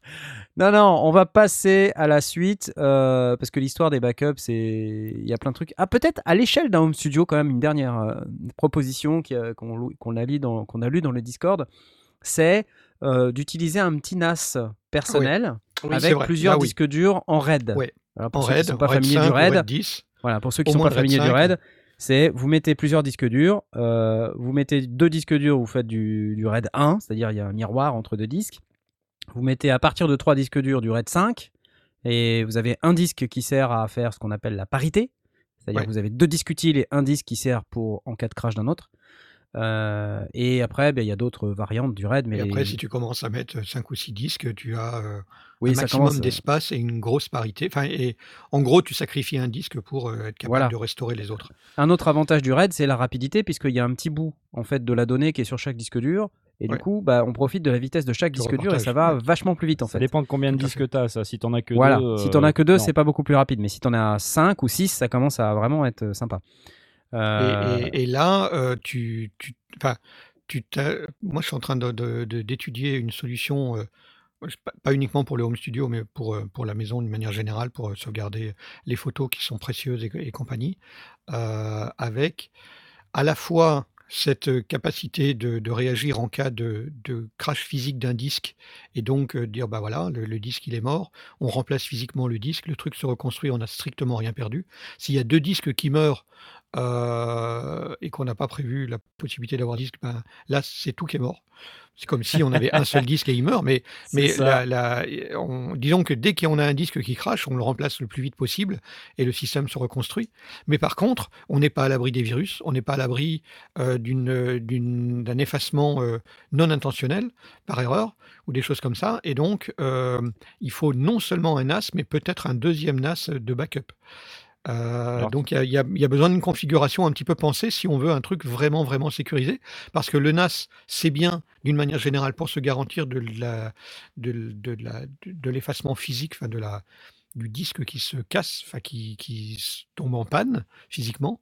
non, non, on va passer à la suite euh, parce que l'histoire des backups, c'est il y a plein de trucs. Ah, peut-être à l'échelle d'un home studio, quand même, une dernière euh, proposition qui a- qu'on a, lu dans- qu'on a lu dans le Discord, c'est euh, d'utiliser un petit NAS personnel Oui, c'est avec plusieurs Ah oui. disques durs en RAID. Alors, pour En ceux qui RAID, sont pas RAID familiers 5 du RAID, RAID 10. voilà, pour ceux qui Au sont pas familiers du 5. RAID, c'est vous mettez plusieurs disques durs, euh, vous mettez deux disques durs, vous faites du, du RAID 1, c'est-à-dire il y a un miroir entre deux disques. Vous mettez à partir de trois disques durs du RAID 5, et vous avez un disque qui sert à faire ce qu'on appelle la parité, c'est-à-dire Ouais. que vous avez deux disques utiles et un disque qui sert pour en cas de crash d'un autre. Euh, et après, ben, il y a d'autres variantes du RAID, mais Et après, les- si tu commences à mettre 5 ou 6 disques, tu as euh, oui, un maximum commence. d'espace et une grosse parité. Enfin, et en gros, tu sacrifies un disque pour euh, être capable Voilà. de restaurer les autres. Un autre avantage du RAID, c'est la rapidité, puisqu'il y a un petit bout en fait de la donnée qui est sur chaque disque dur, et Ouais. du coup, bah, on profite de la vitesse de chaque Du disque dur et ça va ouais. vachement plus vite en Ça fait. dépend de combien de disques t'as, ça. Si t'en as que Voilà. deux. si t'en as que deux, c'est pas beaucoup plus rapide, mais si t'en as 5 ou 6, ça commence à vraiment être euh, sympa. Et- Euh, Et, et là, euh, tu, tu, tu moi, je suis en train de- de- de- d'étudier une solution, euh, pas, uniquement pour le home studio, mais pour, pour la maison d'une manière générale, pour sauvegarder les photos qui sont précieuses et, et compagnie, avec à la fois cette capacité de, de réagir en cas de, de crash physique d'un disque et donc euh, dire bah voilà le, le disque il est mort. On remplace physiquement le disque. Le truc se reconstruit. On n'a strictement rien perdu. S'il y a deux disques qui meurent euh, et qu'on n'a pas prévu la possibilité d'avoir disque, ben, là, c'est tout qui est mort. C'est comme si on avait un seul disque et il meurt, mais, C'est mais ça. la- la- on- disons que dès qu'on a un disque qui crache, on le remplace le plus vite possible et le système se reconstruit. Mais par contre, on n'est pas à l'abri des virus, on n'est pas à l'abri euh, d'un effacement euh, non intentionnel par erreur ou des choses comme ça. Et donc, il faut non seulement un NAS, mais peut-être un deuxième NAS de backup. Euh, donc il y a, y y besoin d'une configuration un petit peu pensée si on veut un truc vraiment vraiment sécurisé. Parce que le NAS c'est bien d'une manière générale pour se garantir de la de, de la de, de l'effacement physique enfin de la du disque qui se casse enfin qui, tombe en panne physiquement.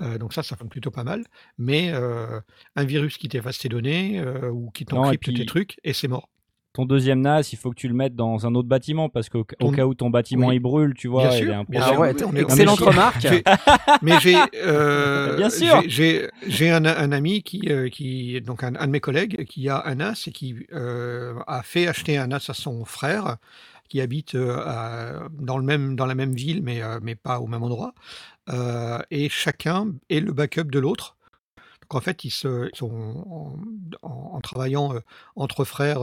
Euh, donc ça ça fonctionne plutôt pas mal. Mais euh, un virus qui t'efface tes données ou qui t'encrypte puis- tes trucs et c'est mort Ton deuxième NAS, il faut que tu le mettes dans un autre bâtiment parce qu'au au cas où ton bâtiment Oui. il brûle, tu vois, Bien il sûr, y a un Ah problème. ouais, on est excellente remarque. Mais j'ai euh, Bien sûr. j'ai- un, un ami qui euh, qui donc un, un de mes collègues qui a un NAS et qui euh, a fait acheter un NAS à son frère qui habite à- dans le même dans la même ville mais mais pas au même endroit et chacun est le backup de l'autre. Donc en fait ils se sont en, en- en travaillant entre frères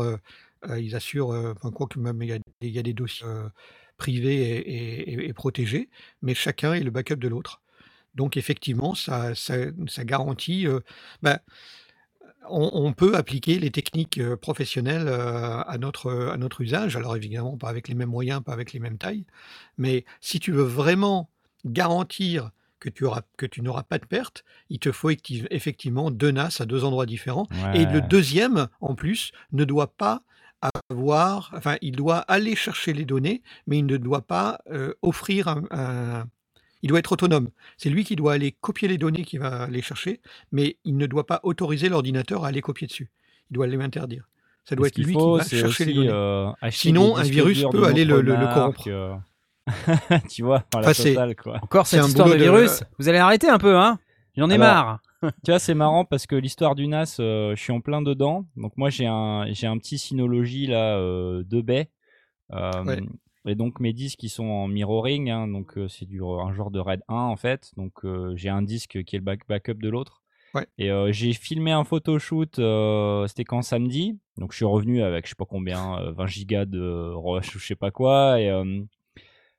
ils assurent euh, enfin quoi que même il y a, des- il y a des dossiers euh, privés et, et- et- et protégés mais chacun est le backup de l'autre. Donc effectivement, ça, ça, ça garantit. euh, ben, on, on peut appliquer les techniques euh, professionnelles euh, à, notre, à notre usage. Alors évidemment, pas avec les mêmes moyens, pas avec les mêmes tailles. Mais si tu veux vraiment garantir que tu, auras, que tu n'auras pas de perte, il te faut effectivement deux NAS à deux endroits différents. Et le deuxième, en plus, ne doit pas avoir, enfin, il doit aller chercher les données, mais il ne doit pas euh, offrir un, un- Il doit être autonome. C'est lui qui doit aller copier les données qu'il va aller chercher, mais il ne doit pas autoriser l'ordinateur à aller copier dessus. Il doit lui interdire. Ça doit être lui faut, qui va chercher les données. euh, Sinon, un virus peut aller le- le- le marque, corrompre. euh, tu vois, la Enfin, totale, quoi. Encore cette histoire de boulot de- virus. Vous allez arrêter un peu, hein? J'en ai Alors, marre. Tu vois, c'est marrant parce que l'histoire du NAS, euh, je suis en plein dedans. Donc moi, j'ai un, j'ai un petit Synology là, euh, de baie. Euh, Ouais. Et donc mes disques qui sont en mirroring, hein, donc euh, c'est du un genre de RAID 1 en fait. Donc j'ai un disque qui est le back- backup de l'autre. Ouais. Et j'ai filmé un photoshoot, c'était quand samedi. Donc je suis revenu avec je sais pas combien, euh, 20 gigas de rush ou je sais pas quoi. Et,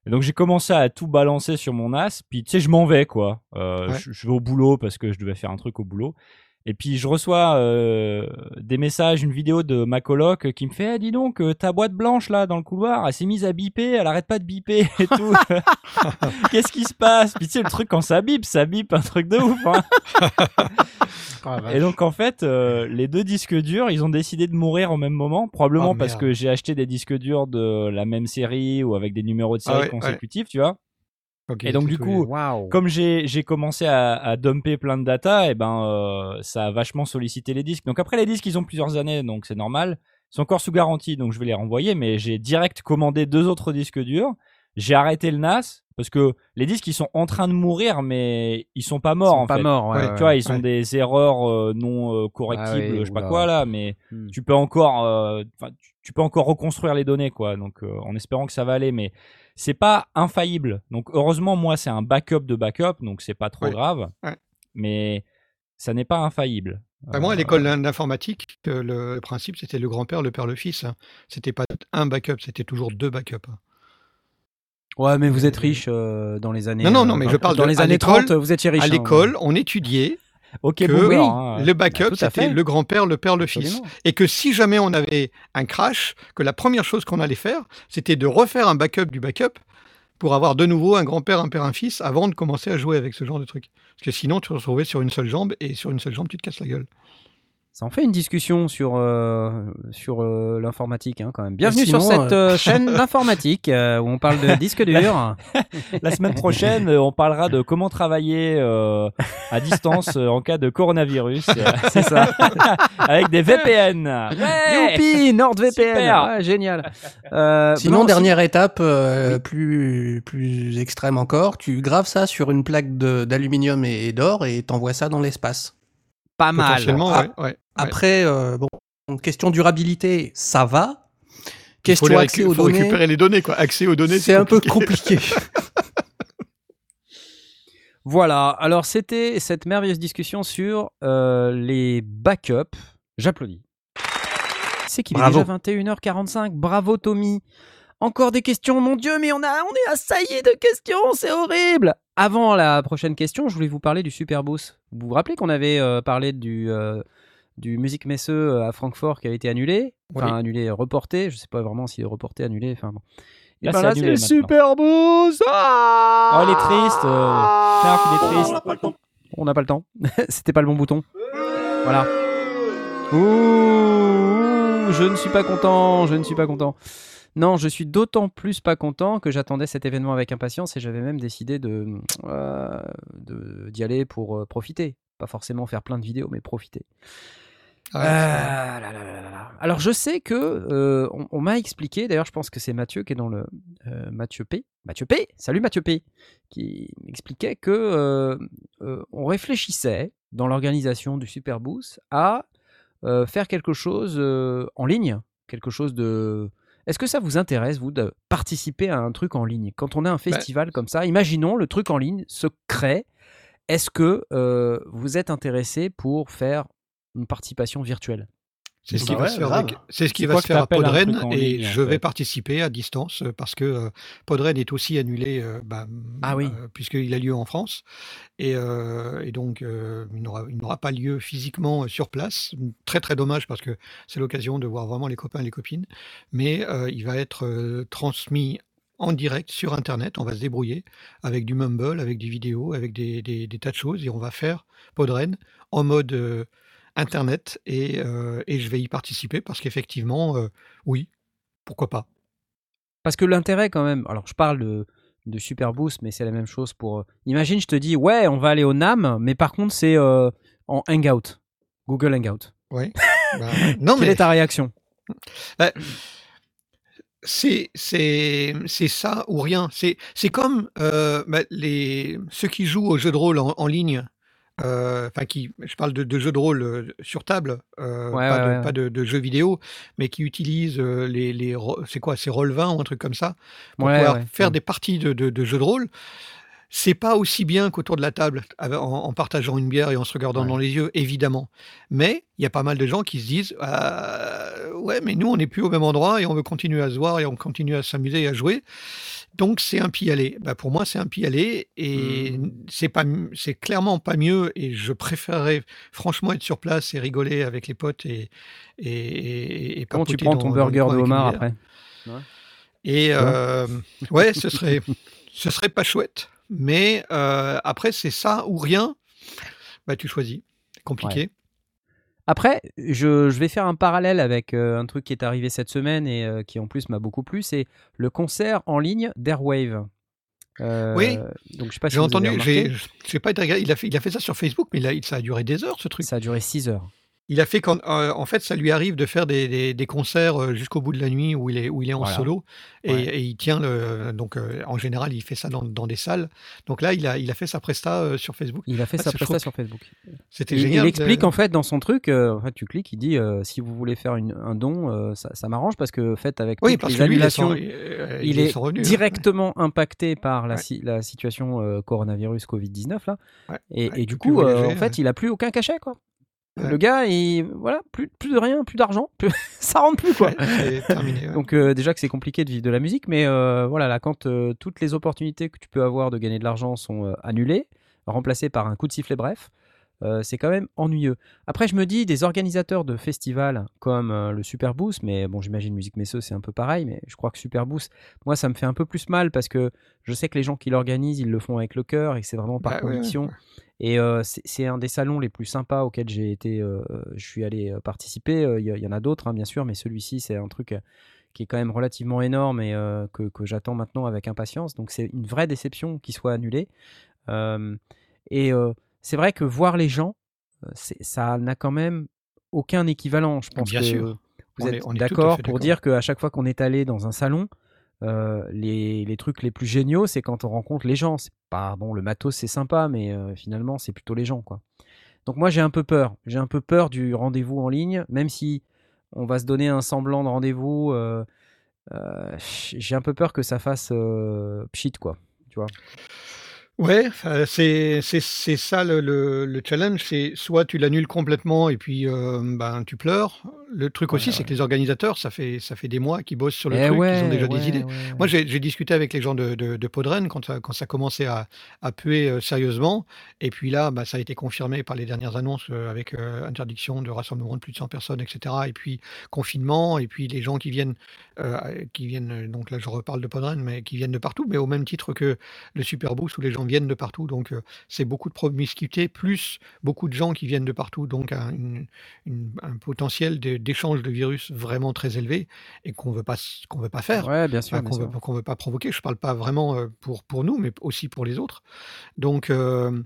et donc j'ai commencé à tout balancer sur mon NAS. Puis tu sais, je m'en vais quoi. Euh, Ouais. je, je vais au boulot parce que je devais faire un truc au boulot. Et puis je reçois euh, des messages, une vidéo de ma coloc qui me fait ah, dis donc euh, ta boîte blanche là dans le couloir, elle s'est mise à biper, elle arrête pas de biper et tout. Qu'est-ce qui se passe? Puis tu sais le truc quand ça bip, ça bip un truc de ouf. hein. Ah. Et donc en fait, euh, les deux disques durs, ils ont décidé de mourir au même moment, probablement Oh, parce que j'ai acheté des disques durs de la même série ou avec des numéros de Ah série ouais, consécutifs, tu vois. Et donc du coup, comme j'ai j'ai commencé à, à dumper plein de data, et ben euh, ça a vachement sollicité les disques. Donc après les disques, ils ont plusieurs années, donc c'est normal. Ils sont encore sous garantie, donc je vais les renvoyer. Mais j'ai direct commandé deux autres disques durs. J'ai arrêté le NAS parce que les disques ils sont en train de mourir, mais ils sont pas Ils morts sont en pas fait. morts, ouais, Ouais, ouais. Tu vois, ils ont Ouais. des erreurs euh, non euh, correctibles, Ah je sais pas quoi là, mais Hmm. tu peux encore, euh, tu, tu peux encore reconstruire les données, quoi. Donc, euh, en espérant que ça va aller, mais c'est pas infaillible. Donc, heureusement, moi, c'est un backup de backup, donc c'est pas trop Ouais. grave. Ouais. Mais ça n'est pas infaillible. Bah, moi, à l'école d'informatique, euh, le, le principe, c'était le grand-père, le père, le fils. hein. C'était pas un backup, c'était toujours deux backups. Ouais, mais vous êtes riche euh, dans les années. Non, non, non, euh, mais dans- je parle dans de- les années l'école- 30, vous étiez riche. À hein, l'école, on étudiait que oui, hein, le backup, tout à c'était le grand-père, le père, le fils. Absolument. Et que si jamais on avait un crash, que la première chose qu'on allait faire, c'était de refaire un backup du backup pour avoir de nouveau un grand-père, un père, un fils avant de commencer à jouer avec ce genre de truc. Parce que sinon, tu te retrouvais sur une seule jambe et sur une seule jambe, tu te casses la gueule. Ça en fait une discussion sur, euh, sur euh, l'informatique, hein, quand même. Bienvenue sinon, sur cette euh, chaîne d'informatique euh, où on parle de disques durs. La semaine prochaine, euh, on parlera de comment travailler euh, à distance euh, en cas de coronavirus. euh, C'est ça. avec des VPN. Ouais Youpi, NordVPN. Super. Ouais, génial. Euh, Sinon, non, si- dernière étape, euh, plus, plus extrême encore, tu graves ça sur une plaque de- d'aluminium et, et d'or et t'envoies ça dans l'espace. pas mal. Potentiellement, Ah, ouais. Après, euh, bon, question durabilité, ça va. Il faut, Question les accès aux faut données, récupérer les données, quoi. Accès aux données, c'est un peu compliqué. Voilà, alors c'était cette merveilleuse discussion sur euh, les backups. J'applaudis. C'est qu'il est déjà 21h45. Bravo Tommy. Encore des questions, mon Dieu, mais on, a, on est assailli de questions, c'est horrible. Avant la prochaine question, je voulais vous parler du Superboost. Vous vous rappelez qu'on avait euh, parlé du, euh, du Musique Messe à Francfort qui a été annulé Enfin, Oui. annulé, reporté. Je sais pas vraiment s'il est reporté, annulé. Enfin bon. Et Là, ben c'est là, c'est maintenant. Superboost Ah Oh, il est triste. euh, il est triste. On n'a pas le temps. C'était pas le bon bouton. Voilà. Ouh, ouh, je ne suis pas content, je ne suis pas content. Non, je suis d'autant plus pas content que j'attendais cet événement avec impatience et j'avais même décidé de euh, d'y aller pour euh, profiter. Pas forcément faire plein de vidéos, mais profiter. Ah là là là là là. Alors je sais que euh, on, on m'a expliqué, d'ailleurs je pense que c'est Mathieu qui est dans le euh, Mathieu P. Mathieu P. Salut Mathieu P. Qui m'expliquait que euh, on réfléchissait dans l'organisation du Superboost à faire quelque chose en ligne, quelque chose de. Est-ce que ça vous intéresse vous de participer à un truc en ligne? Quand on a un festival comme ça Imaginons le truc en ligne se crée. Est-ce que vous êtes intéressé pour faire une participation virtuelle C'est ce Bah qui va ouais, se faire, grave. avec- c'est ce qui C'est va quoi se que faire à Podren et ligne, je vais participer à distance euh, parce que euh, Podren est aussi annulé euh, bah, Ah oui. euh, puisqu'il a lieu en France et, euh, et donc euh, il n'aura pas lieu physiquement sur place. Très très dommage parce que c'est l'occasion de voir vraiment les copains et les copines, mais euh, il va être euh, transmis en direct sur Internet. On va se débrouiller avec du Mumble, avec des vidéos, avec des, des- des tas de choses et on va faire Podren en mode euh, Internet et, euh, et je vais y participer parce qu'effectivement, euh, oui, pourquoi pas. Parce que l'intérêt quand même, alors je parle de de Super Boost, mais c'est la même chose pour. euh, Imagine, je te dis, ouais, on va aller au NAM, mais par contre, c'est euh, en Hangout, Google Hangout. Ouais. Bah, non, Quelle mais est ta réaction? Bah, c'est c'est c'est ça ou rien. C'est c'est comme bah, les ceux qui jouent aux jeux de rôle en, en ligne. Euh, Enfin, qui, je parle de, de jeux de rôle euh, sur table, euh, Ouais, pas, ouais, de, ouais, pas de, de jeux vidéo, mais qui utilisent les, les c'est quoi, c'est Roll20 ou un truc comme ça, pour pouvoir faire des parties de, jeux de rôle. C'est pas aussi bien qu'autour de la table, en, en partageant une bière et en se regardant dans les yeux, évidemment. Mais il y a pas mal de gens qui se disent Euh, Ouais, mais nous, on n'est plus au même endroit et on veut continuer à se voir et on continue à s'amuser et à jouer. Donc, c'est un pis-aller. Bah, pour moi, c'est un pis-aller et Mm. c'est pas, m- c'est clairement pas mieux. Et je préférerais franchement être sur place et rigoler avec les potes et, et, et, et Comment tu prends dans- ton burger de homard après? Et euh, ouais, ce serait, ce serait pas chouette. Mais euh, après, c'est ça ou rien. Bah, tu choisis. Compliqué. Après, je, je vais faire un parallèle avec euh, un truc qui est arrivé cette semaine et euh, qui en plus m'a beaucoup plu, c'est le concert en ligne d'Airwave. Euh, Oui. Donc je sais pas si J'ai entendu, j'ai, pas été il a fait, il a fait ça sur Facebook, mais il a- il- ça a duré des heures ce truc. ça a duré 6 heures. Il a fait quand, euh, en fait, ça lui arrive de faire des, des- des concerts euh, jusqu'au bout de la nuit où il est, où il est en Voilà. solo et, Ouais. et il tient le, donc euh, en général il fait ça dans, dans des salles. Donc là, il a, il a fait sa presta euh, sur Facebook. Il a fait Ah, sa presta sur Facebook. C'était génial. il explique en fait dans son truc, en fait tu cliques, il dit si vous voulez faire une- un don, ça, ça m'arrange parce que faites avec Oui, parce les que lui, il est il hein. directement impacté par la, Ouais. si- la situation coronavirus Covid-19 là. Ouais. Et, et du coup, en fait, il a plus aucun cachet quoi. Ouais. Le gars, il, voilà, plus, plus de rien, plus d'argent, plus- ça rentre plus quoi. Terminé. ouais. Donc euh, déjà que c'est compliqué de vivre de la musique, mais euh, voilà, là quand euh, toutes les opportunités que tu peux avoir de gagner de l'argent sont annulées, remplacées par un coup de sifflet bref, euh, c'est quand même ennuyeux. Après je me dis, des organisateurs de festivals comme euh, le Super Boost, mais bon j'imagine Musique Messeux c'est un peu pareil, mais je crois que Super Boost, moi ça me fait un peu plus mal parce que je sais que les gens qui l'organisent, ils le font avec le cœur et que c'est vraiment par Bah, ouais, conviction. ouais. Et euh, c'est un des salons les plus sympas auxquels j'ai été, je suis allé participer. Il y, en a d'autres, hein, bien sûr, mais celui-ci, c'est un truc qui est quand même relativement énorme et que, que j'attends maintenant avec impatience. Donc c'est une vraie déception qu'il soit annulé. Et c'est vrai que voir les gens, euh, ça n'a quand même aucun équivalent. Je pense Bien que sûr. vous êtes d'accord pour dire qu'à chaque fois qu'on est allé dans un salon, euh, les, les trucs les plus géniaux, c'est quand on rencontre les gens. C'est pas bon, le matos c'est sympa, mais euh, finalement c'est plutôt les gens, quoi. Donc moi j'ai un peu peur. J'ai un peu peur du rendez-vous en ligne, même si on va se donner un semblant de rendez-vous. euh, j'ai un peu peur que ça fasse pchit, quoi. Tu vois. Ouais, enfin, c'est c'est c'est ça le, le, le challenge, c'est soit tu l'annules complètement et puis euh, ben tu pleures. Le truc Ouais, aussi, c'est ouais. que les organisateurs, ça fait ça fait des mois qu'ils bossent sur le Eh truc, ils ont déjà ouais, des idées. Moi, ouais. j'ai j'ai discuté avec les gens de, de, de Podren quand ça, quand ça commençait à, à puer euh, sérieusement. Et puis là, bah, ça a été confirmé par les dernières annonces euh, avec euh, interdiction de rassemblement de plus de 100 personnes, etc. Et puis confinement, et puis les gens qui viennent, euh, qui viennent, euh, donc là je reparle de Podren, mais qui viennent de partout, mais au même titre que le Super Boost où les gens viennent de partout. Donc euh, c'est beaucoup de promiscuité, plus beaucoup de gens qui viennent de partout, donc un, une- une- un potentiel d'échange de virus vraiment très élevé et qu'on veut pas qu'on veut pas faire Ouais, bien sûr, enfin, bien qu'on veut, veut pas provoquer. Je parle pas vraiment euh, pour, pour nous, mais aussi pour les autres. Donc, euh,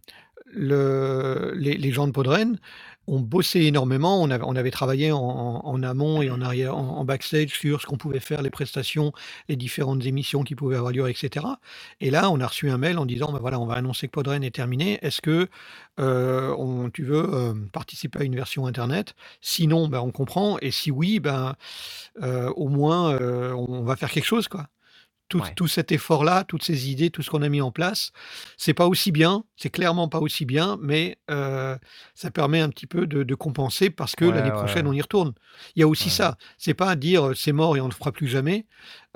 le, les, les gens de Podren ont bossé énormément. On avait, on travaillé en, amont et en arrière, en, backstage sur ce qu'on pouvait faire, les prestations, les différentes émissions qui pouvaient avoir lieu, etc. Et là, on a reçu un mail en disant, ben voilà, on va annoncer que Podren est terminé. Est-ce que euh, on- tu veux euh, participer à une version internet? Sinon, ben, on comprend. Et si oui, ben, au moins, on va faire quelque chose, quoi. Tout, Ouais. tout cet effort-là, toutes ces idées, tout ce qu'on a mis en place, c'est pas aussi bien, c'est clairement pas aussi bien, mais euh, ça permet un petit peu de, de compenser parce que Ouais, l'année ouais, prochaine on y retourne. Il y a aussi ça. C'est pas dire euh, c'est mort et on ne le fera plus jamais.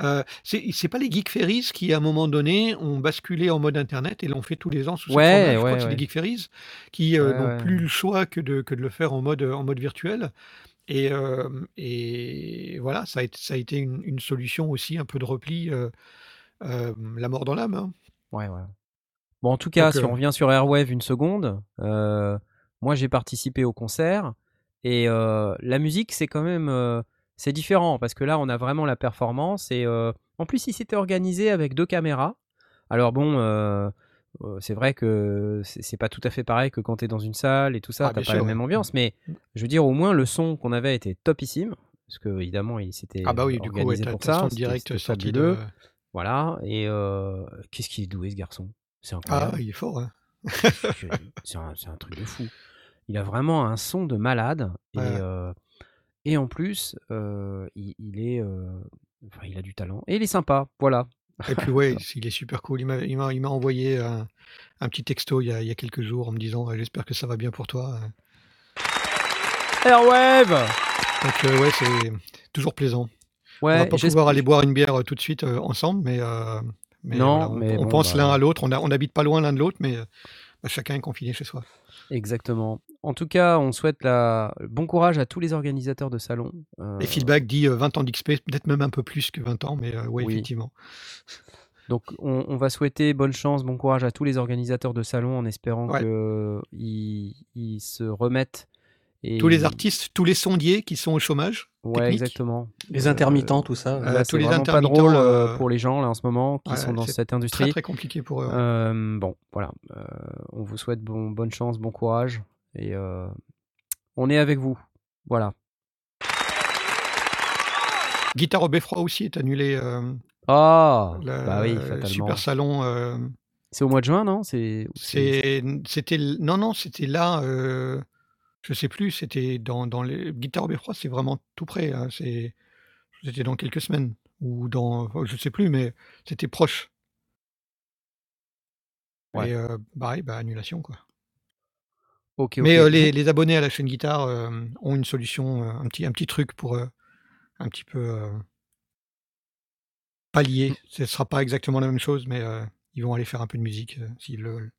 Euh, c'est pas les Geek Ferries qui à un moment donné ont basculé en mode internet et l'ont fait tous les ans sous Ouais, forme-là. Je crois que c'est les Geek Ferries qui euh, n'ont plus le choix que de, que de le faire en mode, en mode virtuel. Et, euh, et voilà, ça a été, ça a été une, une solution aussi, un peu de repli, euh, euh, la mort dans l'âme. hein. Ouais, ouais. Bon, en tout cas, Donc, si euh, on revient sur Airwave une seconde, euh, moi j'ai participé au concert et euh, la musique c'est quand même euh, c'est différent parce que là on a vraiment la performance et euh, en plus il s'était organisé avec deux caméras. Alors bon, euh, c'est vrai que c'est pas tout à fait pareil que quand tu es dans une salle et tout ça, Ah, t'as pas la même ambiance, mais Mm. je veux dire, au moins le son qu'on avait était topissime, parce que évidemment, il s'était Ah bah oui, du coup, ouais, pour ça, son direct c'était sorti de... Voilà, et euh, qu'est-ce qu'il est doué ce garçon, c'est Ah, il est fort, hein. C'est un, truc de fou. Il a vraiment un son de malade et, Ouais, ouais. euh, et en plus, euh, il, il est, euh, enfin, il a du talent et il est sympa. Voilà. Et puis ouais, il est super cool. Il m'a envoyé un, un petit texto il y, a, il y a quelques jours en me disant «Ouais, j'espère que ça va bien pour toi. Airwave. Donc euh, ouais, c'est toujours plaisant. On va Ouais, pas pouvoir aller boire une bière euh, tout de suite euh, ensemble, mais, euh, mais Non, voilà, on, mais on bon, pense bah, l'un à l'autre. On n'habite pas loin l'un de l'autre, mais euh, bah, chacun est confiné chez soi. Exactement. En tout cas, on souhaite la... bon courage à tous les organisateurs de salons. Euh, Et feedback dit euh, 20 ans d'XP, peut-être même un peu plus que 20 ans, mais euh, ouais, Oui. effectivement. Donc, on, on va souhaiter bonne chance, bon courage à tous les organisateurs de salons en espérant Ouais. qu'ils ils se remettent. Et Tous les artistes, tous les sondiers qui sont au chômage, Ouais, technique. exactement. Les Euh, intermittents, tout ça. euh, Là, tous c'est les vraiment pas drôle euh, euh, pour les gens là en ce moment qui ouais, sont dans cette très industrie. très compliqué pour eux. Euh, bon, voilà. Euh, on vous souhaite bon, bonne chance, bon courage et euh, on est avec vous. Voilà. Guitare au beffroi aussi est annulé. euh, Ah, bah oui, le fatalement. super salon. euh, C'est au mois de juin, non? C'est c'était, non non, c'était là. Je sais plus. C'était dans dans les Guitare au beffroi. C'est vraiment tout près. hein, c'est, c'était dans quelques semaines ou dans, je sais plus, mais c'était proche. Ouais. Et euh, pareil, bah annulation quoi. Ok, ok. Mais euh, les, abonnés à la chaîne guitare euh, ont une solution, un petit un petit truc pour un petit peu pallier. Ce sera pas exactement la même chose, mais ils vont aller faire un peu de musique s'ils le veulent.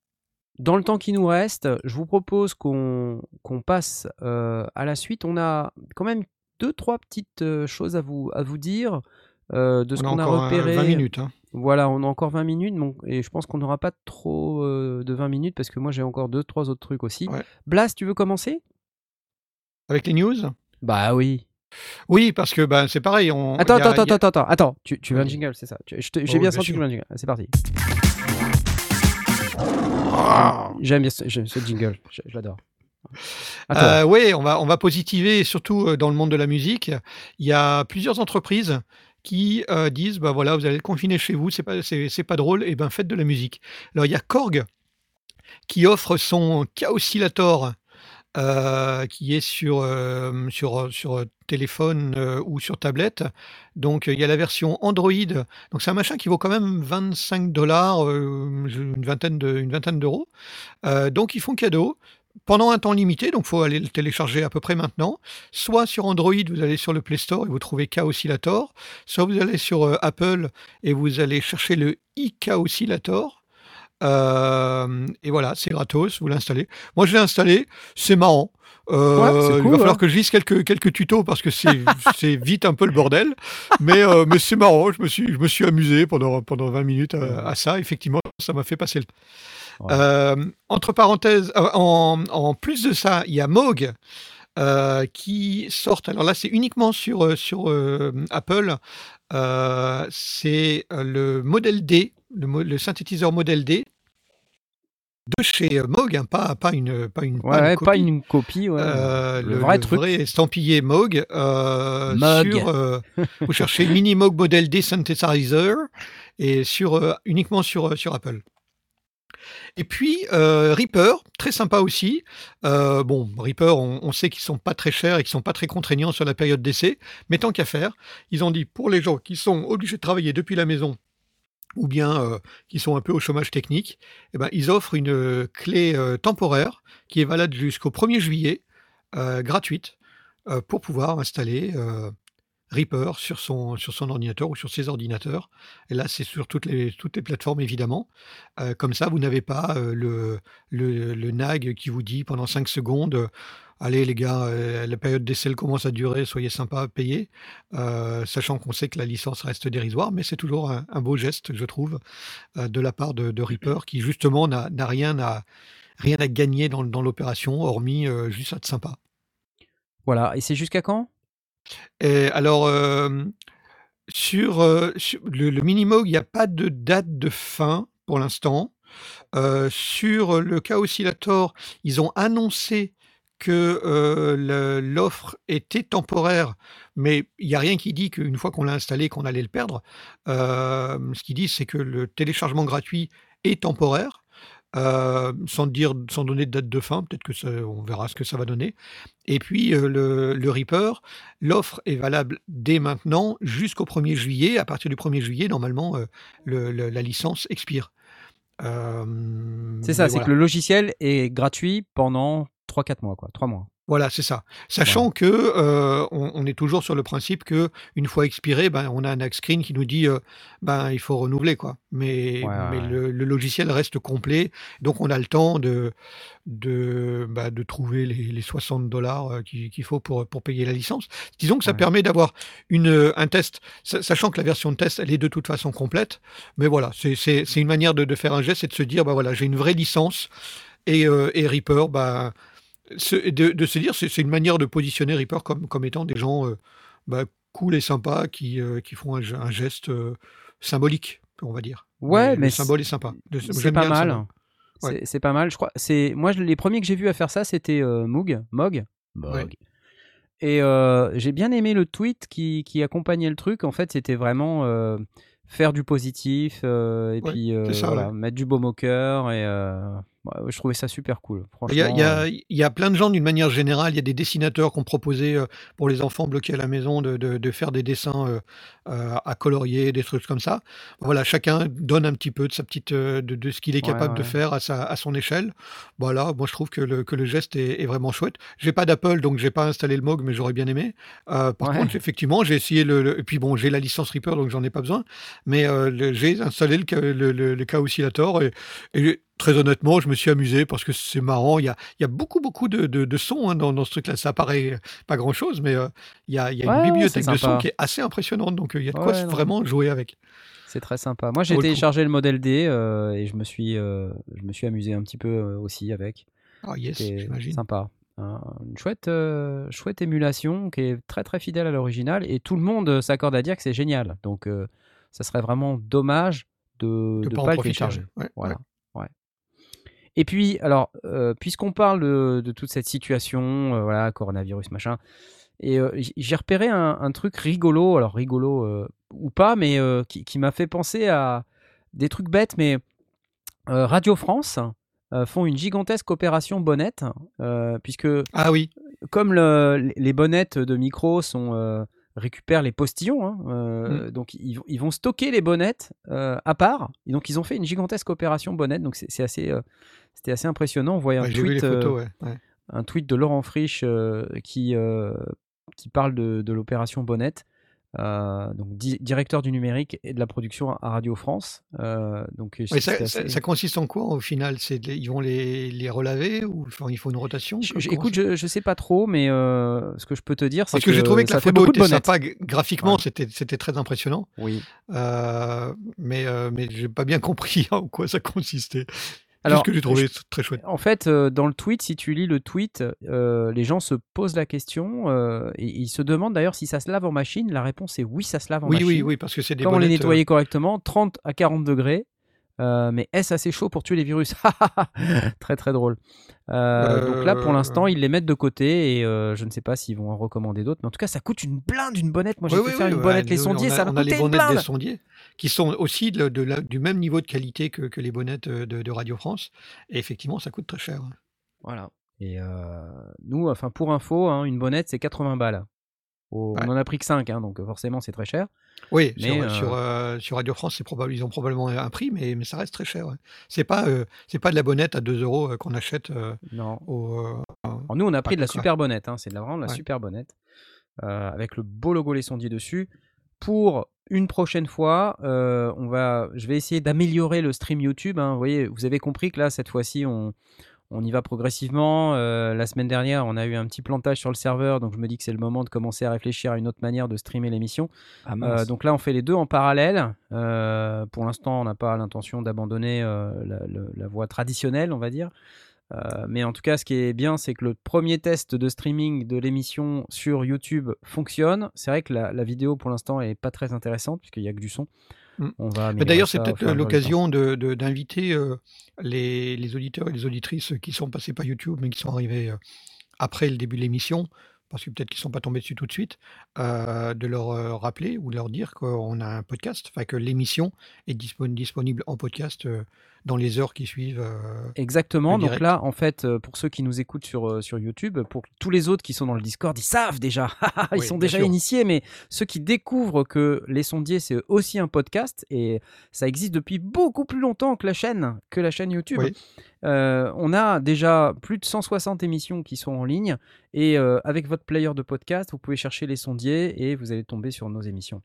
Dans le temps qui nous reste, je vous propose qu'on passe euh, à la suite. On a quand même deux, trois petites euh, choses à vous, à vous dire euh, de ce On a qu'on a encore euh, repéré. 20 minutes. hein. Voilà, on a encore 20 minutes et je pense qu'on n'aura pas trop euh, de 20 minutes parce que moi j'ai encore deux, trois autres trucs aussi. Ouais. Blas, tu veux commencer? Avec les news? Bah oui. Oui, parce que bah, c'est pareil. On, Attends, a- attends, il y a- attends, attends, attends. Tu, tu veux un jingle, c'est ça J'ai Oh, bien bien senti que tu veux un jingle. C'est parti. J'aime bien ce, jingle, je, l'adore. Euh, oui, on va, on va positiver, surtout euh, dans le monde de la musique. Il y a plusieurs entreprises qui euh, disent bah voilà, vous allez être confiné chez vous, c'est pas, c'est, pas drôle, et ben faites de la musique. Alors il y a Korg qui offre son K-Oscillator qui est sur, sur, sur téléphone euh, ou sur tablette. Donc il y a la version Android. Donc c'est un machin qui vaut quand même 25 dollars, une vingtaine de, une vingtaine d'euros. Euh, donc ils font cadeau pendant un temps limité, donc faut aller le télécharger à peu près maintenant. Soit sur Android, vous allez sur le Play Store et vous trouvez K Oscillator. Soit vous allez sur euh, Apple et vous allez chercher le IK Oscillator. Euh, et voilà, c'est gratos, vous l'installez. Moi je l'ai installé, c'est marrant. Euh, Ouais, c'est il cool, va falloir ouais. que je lise quelques, quelques tutos parce que c'est vite un peu le bordel. Mais, euh, mais c'est marrant, je me suis, je me suis amusé pendant, pendant 20 minutes à, à ça. Effectivement, ça m'a fait passer le temps. Ouais. Euh, entre parenthèses, en, en plus de ça, il y a Moog euh, qui sort. Alors là, c'est uniquement sur, sur euh, Apple. Euh, c'est le modèle D, le, le synthétiseur modèle D de chez euh, Moog, hein, pas, pas une, pas une, ouais, ouais, pas copie. une copie, ouais. Euh, le, vrai truc. vrai estampillé Moog. euh, Moog. Sur, euh, vous cherchez Mini Moog Model D Synthesizer et sur, euh, uniquement sur, sur Apple. Et puis euh, Reaper, très sympa aussi. Euh, bon, Reaper, on, on sait qu'ils sont pas très chers et qu'ils sont pas très contraignants sur la période d'essai, mais tant qu'à faire, ils ont dit pour les gens qui sont obligés de travailler depuis la maison ou bien euh, qui sont un peu au chômage technique, eh ben, ils offrent une euh, clé euh, temporaire qui est valable jusqu'au 1er juillet, gratuite, pour pouvoir installer Reaper sur son, sur son ordinateur ou sur ses ordinateurs. Et là, c'est sur toutes les, toutes les plateformes, évidemment. Comme ça, vous n'avez pas le, le, le nag qui vous dit pendant 5 secondes Allez, les gars, euh, la période d'essai commence à durer, soyez sympas à payer. Euh, sachant qu'on sait que la licence reste dérisoire, mais c'est toujours un, un beau geste, je trouve, euh, de la part de, de Reaper, qui justement n'a rien à, rien à gagner dans, dans l'opération, hormis juste être sympa. Voilà. Et c'est jusqu'à quand? Et alors, sur, sur le, le Minimoog, il n'y a pas de date de fin pour l'instant. Euh, sur le cas oscillator, ils ont annoncé que euh, l'offre était temporaire, mais il n'y a rien qui dit qu'une fois qu'on l'a installé, qu'on allait le perdre. Euh, ce qu'ils disent, c'est que le téléchargement gratuit est temporaire, euh, sans dire, sans donner de date de fin. Peut-être que ça, on verra ce que ça va donner. Et puis euh, le, le Reaper, l'offre est valable dès maintenant jusqu'au 1er juillet. À partir du 1er juillet, normalement, euh, le- le- la licence expire. C'est ça, c'est voilà. que le logiciel est gratuit pendant 3-4 mois, quoi. 3 mois. Voilà, c'est ça. Sachant que euh, on, on est toujours sur le principe que une fois expiré, ben, on a un screen qui nous dit euh, ben il faut renouveler quoi. Mais, Ouais, ouais, mais ouais. Le, le logiciel reste complet, donc on a le temps de de, bah, de trouver les, les 60 dollars euh, qu'il faut pour, pour payer la licence. Disons que ça Ouais. permet d'avoir une euh, un test, sa- sachant que la version de test elle est de toute façon complète. Mais voilà, c'est c'est- c'est une manière de, de faire un geste et de se dire bah voilà j'ai une vraie licence et, euh, et Reaper bah se- de, de se dire, c'est une manière de positionner Reaper comme, comme étant des gens euh, bah, cool et sympas qui, euh, qui font un, ge- un geste euh, symbolique, on va dire. Ouais, le mais symbole est sympa. Le- C'est pas le mal. symbole. Ouais. C'est pas mal. Je crois. C'est moi les premiers que j'ai vus à faire ça, c'était euh, Moog, Mog, Ouais. Et euh, j'ai bien aimé le tweet qui, qui accompagnait le truc. En fait, c'était vraiment euh, faire du positif euh, et Ouais, puis euh, c'est ça, voilà, ouais. mettre du baume au cœur. Et euh, je trouvais ça super cool. Il y, y euh, il y a plein de gens d'une manière générale. Il y a des dessinateurs qui ont proposé euh, pour les enfants bloqués à la maison de, de- de faire des dessins euh, euh, à colorier, des trucs comme ça. Voilà, chacun donne un petit peu de sa petite, de, de ce qu'il est Ouais, capable de faire à, sa, à son échelle. Voilà, moi je trouve que le, que le geste est, est vraiment chouette. J'ai pas d'Apple, donc j'ai pas installé le Mog, mais j'aurais bien aimé. Par Ouais. contre, effectivement, j'ai essayé le, le- Et puis bon, j'ai la licence Reaper, donc j'en ai pas besoin. Mais j'ai installé le, le, le, le et très honnêtement, je me suis amusé parce que c'est marrant. Il y a, il y a beaucoup, beaucoup de, de, de sons hein, dans, dans ce truc-là. Ça paraît pas grand-chose, mais euh, il y a, il y a Ouais, une bibliothèque de sons qui est assez impressionnante. Donc euh, il y a de quoi non. vraiment jouer avec. C'est très sympa. Moi, j'ai téléchargé le modèle D euh, et je me suis, euh, je me suis amusé un petit peu aussi avec. Ah yes, j'imagine. sympa. Hein, une chouette, chouette émulation qui est très très fidèle à l'original et tout le monde s'accorde à dire que c'est génial. Donc, ça serait vraiment dommage de ne pas pas, le télécharger. Ouais, Voilà. Et puis, alors, euh, puisqu'on parle de, de toute cette situation, euh, voilà, coronavirus, machin, et euh, j'ai repéré un, un truc rigolo, alors rigolo ou pas, mais qui, qui m'a fait penser à des trucs bêtes, mais Radio France font une gigantesque opération bonnette, puisque Ah oui, comme le- les bonnettes de micro sont récupèrent les postillons, hein, euh, donc ils, vont- ils vont stocker les bonnettes euh, à part. Et donc ils ont fait une gigantesque opération bonnette. Donc c'est assez, euh, c'était assez impressionnant. On voyait un Ouais, tweet, photos. ouais, ouais. un tweet de Laurent Frisch qui qui parle de, de l'opération bonnette. Euh, donc di- directeur du numérique et de la production à Radio France. Euh, donc c'était ça, assez- ça- ça consiste en quoi au final? C'est Ils vont les, les relaver ou enfin, il faut une rotation? Je- écoute, je, je sais pas trop, mais euh, ce que je peux te dire, c'est Parce que, j'ai trouvé que ça la fait photo était sympa graphiquement, Ouais. c'était c'était très impressionnant. Oui. Euh, mais euh, mais j'ai pas bien compris en quoi ça consistait. C'est Alors, ce que j'ai trouvé je- très chouette? En fait, euh, dans le tweet, si tu lis le tweet, euh, les gens se posent la question euh, et ils se demandent d'ailleurs si ça se lave en machine. La réponse est oui, ça se lave en Oui, machine. oui, oui, parce que c'est des Quand on les nettoyait correctement, 30 à 40 degrés. Euh, mais est-ce assez chaud pour tuer les virus? Très très drôle. Euh, Donc là, pour Euh. l'instant, ils les mettent de côté et euh, je ne sais pas s'ils vont en recommander d'autres. Mais en tout cas, ça coûte une blinde, une bonnette. Moi, j'ai Oui, fait oui, faire oui, une ouais, bonnette les sondiers, on a, ça m'a coûté les une bonnettes des blinde. sondiers qui sont aussi de, de la- du même niveau de qualité que, que les bonnettes euh, de, de Radio France. Et effectivement, ça coûte très cher. Voilà. Et euh, nous, enfin pour info, hein, une bonnette c'est 80 balles. Au- Ouais. On en a pris que 5, hein, donc forcément c'est très cher. Oui, Mais, sur, euh, sur, euh, sur Radio France, probable, ils ont probablement un prix, mais, mais ça reste très cher. ouais. C'est pas, euh, c'est pas de la bonnette à 2 euros euh, qu'on achète euh, Non. au. euh, Alors, nous, on a pris de la super bonnette. hein, c'est de la, vraiment de la Ouais. super bonnette. euh, avec le beau logo Les Sondiers dessus. Pour une prochaine fois, euh, on va, je vais essayer d'améliorer le stream YouTube. hein. Vous voyez, vous avez compris que là, cette fois-ci, on, on y va progressivement. Euh, la semaine dernière, on a eu un petit plantage sur le serveur, donc je me dis que c'est le moment de commencer à réfléchir à une autre manière de streamer l'émission. Ah, Euh, donc là, on fait les deux en parallèle. Euh, pour l'instant, on n'a pas l'intention d'abandonner la, voie traditionnelle, on va dire. Mais en tout cas, ce qui est bien, c'est que le premier test de streaming de l'émission sur YouTube fonctionne. C'est vrai que la, la vidéo, pour l'instant, est pas très intéressante puisqu'il n'y a que du son. Mm. On va D'ailleurs, c'est peut-être l'occasion d'inviter euh, les, les auditeurs et les auditrices qui sont passés par YouTube, mais qui sont arrivés euh, après le début de l'émission, parce que peut-être qu'ils ne sont pas tombés dessus tout de suite, euh, de leur rappeler ou de leur dire qu'on a un podcast, enfin que l'émission est dispon- disponible en podcast dans les heures qui suivent. euh, Exactement. Donc là, en fait, euh, pour ceux qui nous écoutent sur, euh, sur YouTube, pour tous les autres qui sont dans le Discord, ils savent déjà. ils Oui, sont déjà sûr. initiés. Mais ceux qui découvrent que Les Sondiers, c'est aussi un podcast et ça existe depuis beaucoup plus longtemps que la chaîne, que la chaîne YouTube. Oui. Euh, on a déjà plus de 160 émissions qui sont en ligne et euh, avec votre player de podcast, vous pouvez chercher Les Sondiers et vous allez tomber sur nos émissions.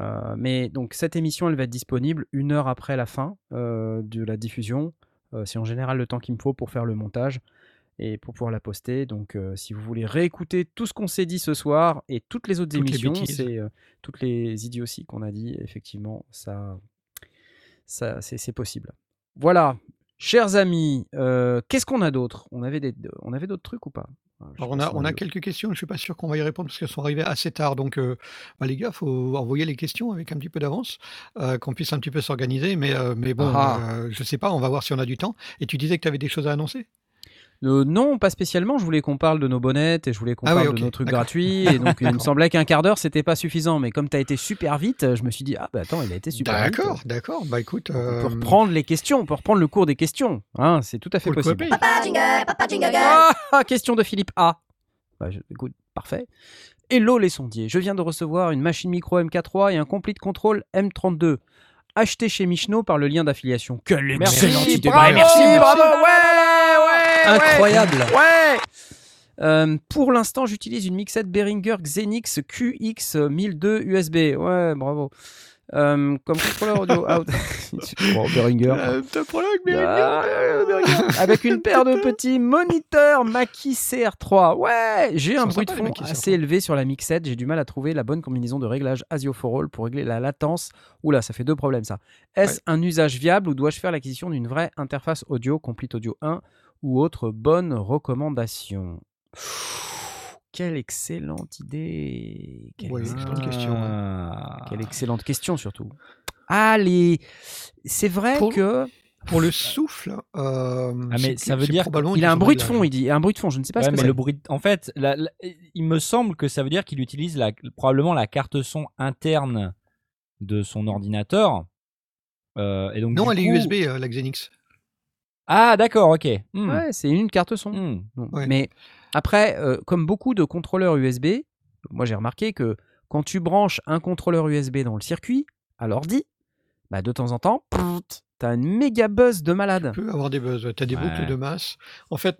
Euh, mais donc cette émission, elle va être disponible une heure après la fin euh, de la diffusion. Euh, c'est en général le temps qu'il me faut pour faire le montage et pour pouvoir la poster. Donc euh, si vous voulez réécouter tout ce qu'on s'est dit ce soir et toutes les autres Toutes émissions, c'est euh, toutes les idioties qu'on a dit, effectivement, ça, ça c'est possible. Voilà. Chers amis, euh, qu'est-ce qu'on a d'autre? On avait des, on avait d'autres trucs ou pas? Alors on a, on a quelques questions, je ne suis pas sûr qu'on va y répondre parce qu'elles sont arrivées assez tard. Donc euh, bah, les gars, il faut envoyer les questions avec un petit peu d'avance, euh, qu'on puisse un petit peu s'organiser. Mais, euh, mais bon, Ah. euh, je ne sais pas, on va voir si on a du temps. Et tu disais que tu avais des choses à annoncer? Euh, non, pas spécialement. Je voulais qu'on parle de nos bonnettes et je voulais qu'on Ah oui, parle de nos trucs gratuits. Et donc, il me semblait qu'un quart d'heure, c'était pas suffisant. Mais comme tu as été super vite, je me suis dit, ah bah attends, il a été super vite. D'accord, d'accord. Bah écoute, Donc, On peut euh, reprendre les questions, on peut reprendre le cours des questions. Hein, c'est tout à fait possible. Papa Jingle, Papa Jingle Girl. Ah, question de Philippe A. Bah, je- écoute, parfait. Hello les sondiers, je viens de recevoir une machine micro MK3 et un complete control M32. Acheté chez Michno par le lien d'affiliation. Quelle Merci, excellente idée. bravo, Bah, merci, merci. bravo, ouais, ouais, ouais. Incroyable. Ouais Euh, pour l'instant, j'utilise une mixette Behringer Xenix QX1002 USB. Ouais, bravo. Euh, comme contrôleur audio out. Bon, Behringer. Euh, avec Ah, Avec une paire de petits moniteurs Mackie CR3. Ouais, j'ai un bruit de fond assez CR3. élevé sur la mixette. J'ai du mal à trouver la bonne combinaison de réglage ASIO for All pour régler la latence. Oula, ça fait deux problèmes ça. Est-ce un usage viable ou dois-je faire l'acquisition d'une vraie interface audio, Complete Audio 1 ou autre bonne recommandation Quelle excellente idée Quelle, excellente... question. Ah. Quelle excellente question surtout. Allez, c'est vrai Pour- que Pour le souffle, euh, Ah, mais ça veut dire probablement il une a un bruit de fond, il dit un bruit de fond. Je ne sais pas Ouais, ce que mais le bruit. En fait, la- la- il me semble que ça veut dire qu'il utilise la, probablement la carte son interne de son ordinateur. Euh, et donc Non, elle est USB, euh, la Xenix. Ah, d'accord, ok. Hmm. Ouais, c'est une carte son. Hmm. Ouais. Mais après, euh, comme beaucoup de contrôleurs USB, moi j'ai remarqué que quand tu branches un contrôleur USB dans le circuit, à l'ordi, bah, de temps en temps, tu as une méga buzz de malade. peut avoir des buzz. Tu as des Ouais. boucles de masse. En fait,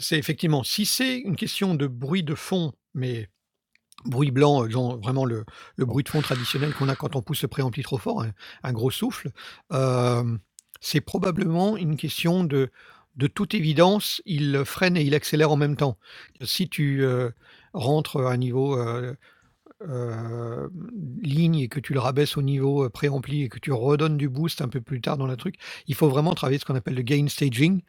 c'est effectivement, si c'est une question de bruit de fond, mais bruit blanc, euh, genre vraiment le, le bruit de fond traditionnel qu'on a quand on pousse le préampli trop fort, un, un gros souffle, euh, c'est probablement une question de, de toute évidence, il freine et il accélère en même temps. Si tu euh, rentres à un niveau euh, euh, ligne et que tu le rabaisses au niveau préampli et que tu redonnes du boost un peu plus tard dans le truc, il faut vraiment travailler ce qu'on appelle le gain staging.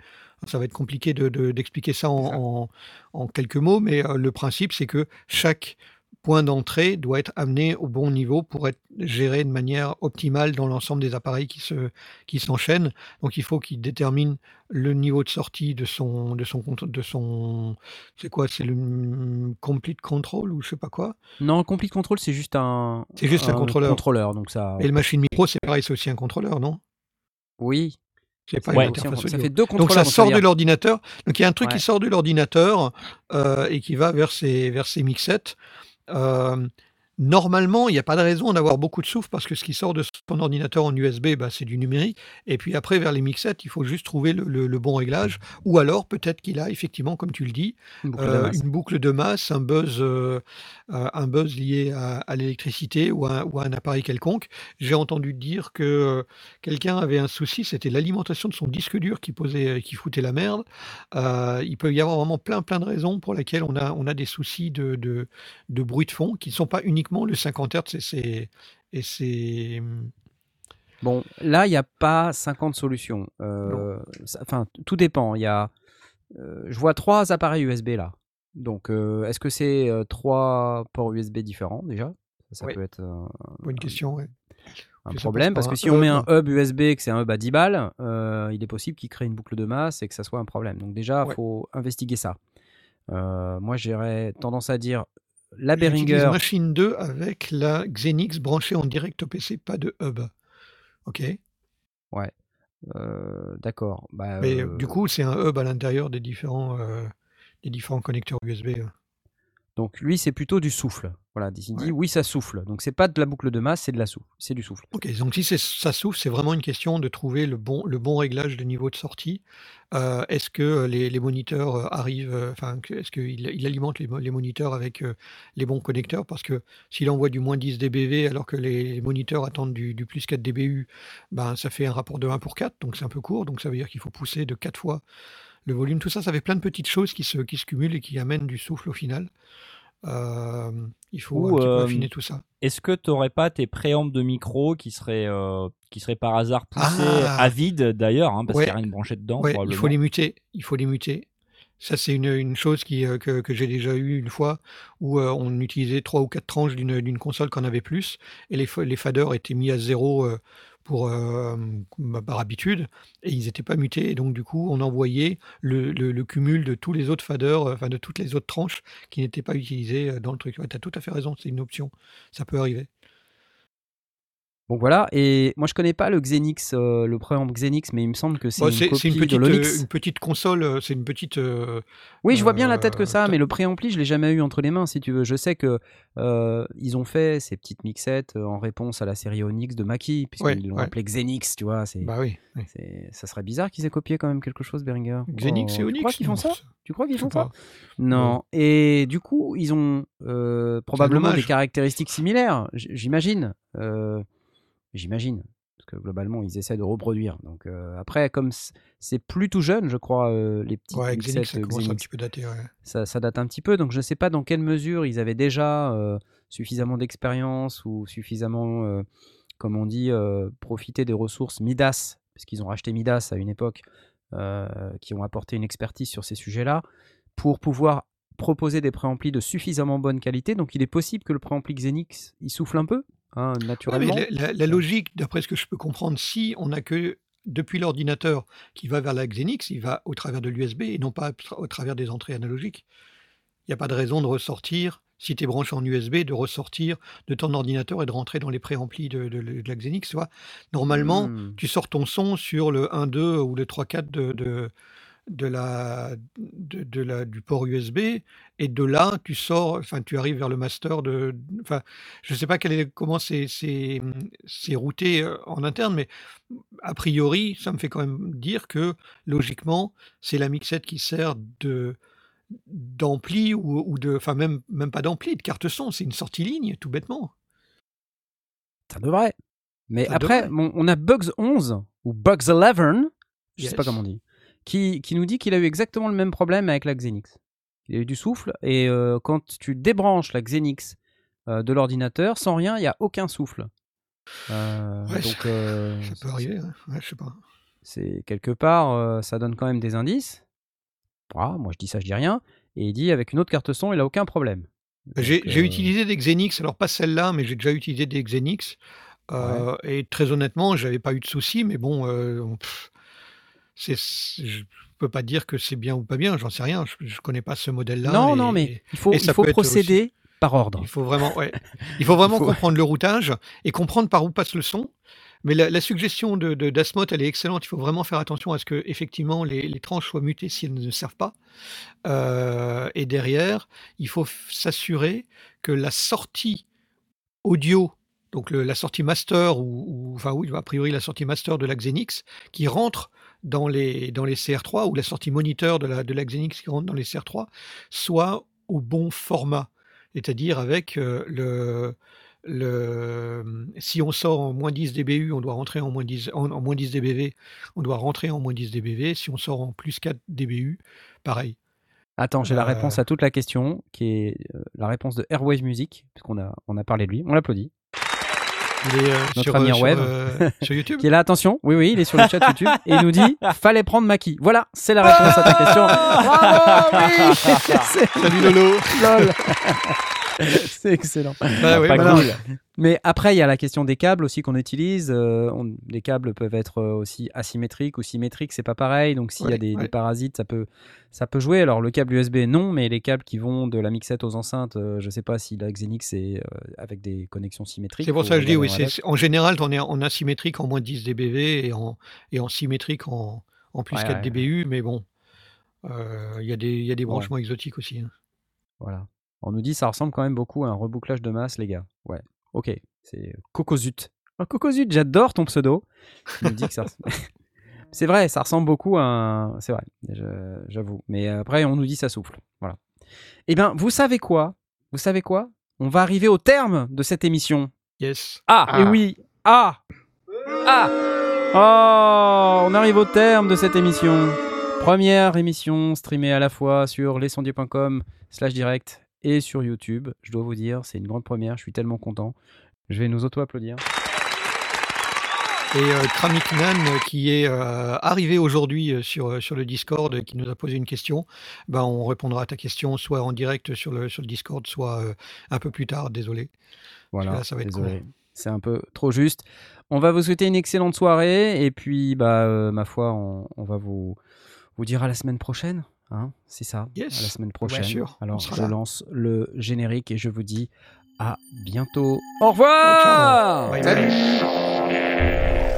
Ça va être compliqué de- de- d'expliquer ça, en, en- en quelques mots, mais le principe, c'est que chaque point d'entrée doit être amené au bon niveau pour être géré de manière optimale dans l'ensemble des appareils qui se qui s'enchaînent. Donc il faut qu'il détermine le niveau de sortie de son de son de son c'est quoi? C'est le complete control ou je sais pas quoi? Non, le complete control, c'est juste un. C'est juste un contrôleur. contrôleur, donc ça. Et le machine micro c'est pareil, c'est aussi un contrôleur, non? Oui. C'est pas Ouais. un- ça fait deux Donc ça sort de l'ordinateur. Donc il y a un truc Ouais. qui sort de l'ordinateur euh, et qui va vers ses, vers ses mixettes. Euh, normalement, il n'y a pas de raison d'avoir beaucoup de souffle parce que ce qui sort de son ordinateur en USB, bah, c'est du numérique. Et puis après, vers les mixettes, il faut juste trouver le, le- le bon réglage. Ou alors, peut-être qu'il a effectivement, comme tu le dis, Une boucle de euh, masse. une boucle de masse, un buzz, euh, un buzz lié à, à l'électricité ou, à- ou à un appareil quelconque. J'ai entendu dire que euh, quelqu'un avait un souci, c'était l'alimentation de son disque dur qui posait, qui foutait la merde. Euh, il peut y avoir vraiment plein plein de raisons pour lesquelles on a, on a des soucis de, de, de bruit de fond qui ne sont pas uniquement le 50 Hz et c'est et c'est Bon, là, il n'y a pas 50 solutions. Euh, ça- Enfin, tout dépend. Il y a, euh, je vois trois appareils USB là. Donc, euh, est-ce que c'est trois ports USB différents déjà? Ça, ça Oui. peut être. euh, bonne question. ouais. un problème parce par que un si on met un hub. USB et que c'est un hub à 10 balles, il est possible qu'il crée une boucle de masse et que ça soit un problème. Donc déjà, il Ouais. faut investiguer ça. Moi, j'aurais tendance à dire la Behringer. Machine 2 avec la Xenix branchée en direct au PC, pas de hub. Ok. Ouais. Euh, D'accord. Bah, Mais euh, du coup, c'est un hub à l'intérieur des différents, euh, des différents connecteurs USB. Donc lui, c'est plutôt du souffle. Voilà, il dit Ouais. oui, ça souffle. Donc c'est pas de la boucle de masse, c'est de la souffle. C'est du souffle. Ok, donc si ça souffle, c'est vraiment une question de trouver le bon, le bon réglage de niveau de sortie. Euh, est-ce que euh, les, les moniteurs euh, arrivent, enfin, est-ce qu'il il alimente les, mo- les moniteurs avec euh, les bons connecteurs? Parce que s'il envoie du moins 10 dBV alors que les, les moniteurs attendent du, du plus 4 dBU, ben, ça fait un rapport de 1 pour 4, donc c'est un peu court, donc ça veut dire qu'il faut pousser de 4 fois le volume. Tout ça, ça fait plein de petites choses qui se, qui se cumulent et qui amènent du souffle au final. Euh, il faut un Ou, petit peu euh, affiner tout ça. Est-ce que tu n'aurais pas tes préampes de micro qui seraient, euh, qui seraient par hasard poussés Ah à vide d'ailleurs, hein, parce Ouais. qu'il n'y a rien de branché dedans Ouais, il faut les muter. Il faut les muter. Ça, c'est une, une chose qui, euh, que, que j'ai déjà eu une fois où euh, on utilisait trois ou quatre tranches d'une console qu'on avait plus et les, les faders étaient mis à zéro euh, par habitude et ils n'étaient pas mutés. Et donc, du coup, on envoyait le cumul de tous les autres faders, euh, enfin de toutes les autres tranches qui n'étaient pas utilisées euh, dans le truc. tu as tout à fait raison, c'est une option. Ça peut arriver. Donc voilà. Et moi, je connais pas le Xenix, euh, le préamp Xenix, mais il me semble que c'est une copie une, de petite, euh, l'Onyx. une petite console, euh, c'est une petite. euh, Oui, je vois bien la tête que ça, mais le préampli, je l'ai jamais eu entre les mains, si tu veux. Je sais que ils ont fait ces petites mixettes en réponse à la série Onyx de Maki, puisqu'ils Ouais, l'ont ouais. appelé Xenix, tu vois. C'est, Bah oui. ça serait bizarre qu'ils aient copié quand même quelque chose, Beringer. Xenix Oh, et Onyx. Tu crois qu'ils font ça? Tu crois qu'ils font ça? Non. Et du coup, ils ont probablement des caractéristiques similaires, j'imagine. Euh, j'imagine. Parce que globalement, ils essaient de reproduire. Donc euh, après, comme c'est plus tout jeune, je crois, euh, les petites Ouais, Xenix, ça un Xenix petit peu daté. Ouais. ça, ça date un petit peu, donc je ne sais pas dans quelle mesure ils avaient déjà euh, suffisamment d'expérience ou suffisamment, euh, comme on dit, euh, profité des ressources Midas, parce qu'ils ont racheté Midas à une époque, euh, qui ont apporté une expertise sur ces sujets-là, pour pouvoir proposer des préamplis de suffisamment bonne qualité. Donc il est possible que le préampli Xenix, il souffle un peu, hein, Ouais, naturellement. la, la- la logique, d'après ce que je peux comprendre, si on n'a que depuis l'ordinateur qui va vers la Xenix, il va au travers de l'USB et non pas au travers des entrées analogiques. Il n'y a pas de raison de ressortir, si tu es branché en USB, de ressortir de ton ordinateur et de rentrer dans les préamplis de, de- de la Xenix. Tu vois. Normalement, Hmm. tu sors ton son sur le 1.2 ou le 3.4 de, de, de la, de, de la, du port USB, et de là, tu sors, enfin, tu arrives vers le master de. Enfin, je ne sais pas quel est, comment c'est c'est- c'est routé euh, en interne, mais a priori, ça me fait quand même dire que logiquement, c'est la mixette qui sert de d'ampli ou, ou de, enfin même même pas d'ampli, de carte son, c'est une sortie ligne, tout bêtement. Ça devrait. Mais Ça après, devrait. on a Bugs 11 ou Bugs 11, je sais pas Yes. comment on dit, qui, qui nous dit qu'il a eu exactement le même problème avec la Xenix. Il a eu du souffle et euh, quand tu débranches la Xenix euh, de l'ordinateur, sans rien, il n'y a aucun souffle. Euh, Ouais, donc, euh, Ça peut arriver, hein. ouais, je sais pas. c'est quelque part, euh, ça donne quand même des indices. Ah, moi je dis ça, je dis rien. Et il dit avec une autre carte son, il a aucun problème. J'ai Donc, j'ai euh, utilisé des Xenix, alors pas celle-là, mais j'ai déjà utilisé des Xenix. euh, Et très honnêtement, j'avais pas eu de soucis, mais bon, euh, pff, c'est, je peux pas dire que c'est bien ou pas bien, j'en sais rien, je, je connais pas ce modèle-là. Non, et- non, mais il faut, il aussi- procéder par ordre. Il faut vraiment, ouais. il faut vraiment Il faut- comprendre le routage et comprendre par où passe le son. Mais la, la suggestion de, de d'Asmot, elle est excellente. Il faut vraiment faire attention à ce que effectivement les, les tranches soient mutées si elles ne servent pas. Euh, et derrière, il faut s'assurer que la sortie audio, donc le- la sortie master ou, ou- enfin oui, a priori la sortie master de la Xenix, qui rentre dans les dans les CR3 ou la sortie moniteur de la de la Xenix qui rentre dans les CR3, soit au bon format c'est-à-dire avec euh, le, le, si on sort en moins 10 dBU, on doit rentrer en moins 10, en, en moins 10 dBV, on doit rentrer en moins 10 dBV. Si on sort en plus 4 dBU, pareil. Attends, j'ai la Euh, réponse à toute la question, qui est euh, la réponse de Airwave Music, puisqu'on a, on a parlé de lui. On l'applaudit. Il est euh, Notre sur, ami euh, sur, Airwave. euh, sur YouTube. Qui est là, attention, oui, oui, il est sur le chat YouTube, et il nous dit fallait prendre Maki. Voilà, c'est la réponse à ta question. Bravo, oui Salut Lolo. Lol. C'est excellent. Bah pas voilà. cool. Mais après, il y a la question des câbles aussi qu'on utilise. Euh, on- les câbles peuvent être euh, aussi asymétriques ou symétriques, c'est pas pareil. Donc s'il y a Ouais, des, parasites, ça peut, ça peut jouer. Alors le câble USB, non, mais les câbles qui vont de la mixette aux enceintes, euh, je sais pas si la Xenix est euh, avec des connexions symétriques. C'est pour ça que je dis, oui, en général, on est en asymétrique en moins de 10 dBV et en, et en symétrique en, en plus Ouais, 4 ouais, dBU, mais bon, il y, a des- y a des branchements exotiques aussi. hein. Voilà. On nous dit ça ressemble quand même beaucoup à un rebouclage de masse, les gars. Ouais. Ok. C'est Cocozut. Oh, Cocozut, j'adore ton pseudo. Me dis que ça. c'est vrai, ça ressemble beaucoup à un. C'est vrai, j'avoue. Mais après, on nous dit ça souffle. Voilà. Eh bien, vous savez quoi? Vous savez quoi? On va arriver au terme de cette émission. Yes. Ah, et Ah. oui. Ah Ah Oh On arrive au terme de cette émission. Première émission streamée à la fois sur lesondiers.com slash direct et sur YouTube. Je dois vous dire, c'est une grande première. Je suis tellement content. Je vais nous auto-applaudir. Et euh, qui est euh, arrivé aujourd'hui euh, sur, euh, sur le Discord, qui nous a posé une question, ben, on répondra à ta question soit en direct sur le, sur le Discord, soit euh, un peu plus tard, désolé. Voilà, là, ça va être désolé. C'est un peu trop juste. On va vous souhaiter une excellente soirée et puis, bah, ma foi, on, on va vous, vous dire à la semaine prochaine. Hein c'est ça, Yes, à la semaine prochaine. Alors, je là. lance le générique et je vous dis à bientôt. Au revoir Bye bye. Salut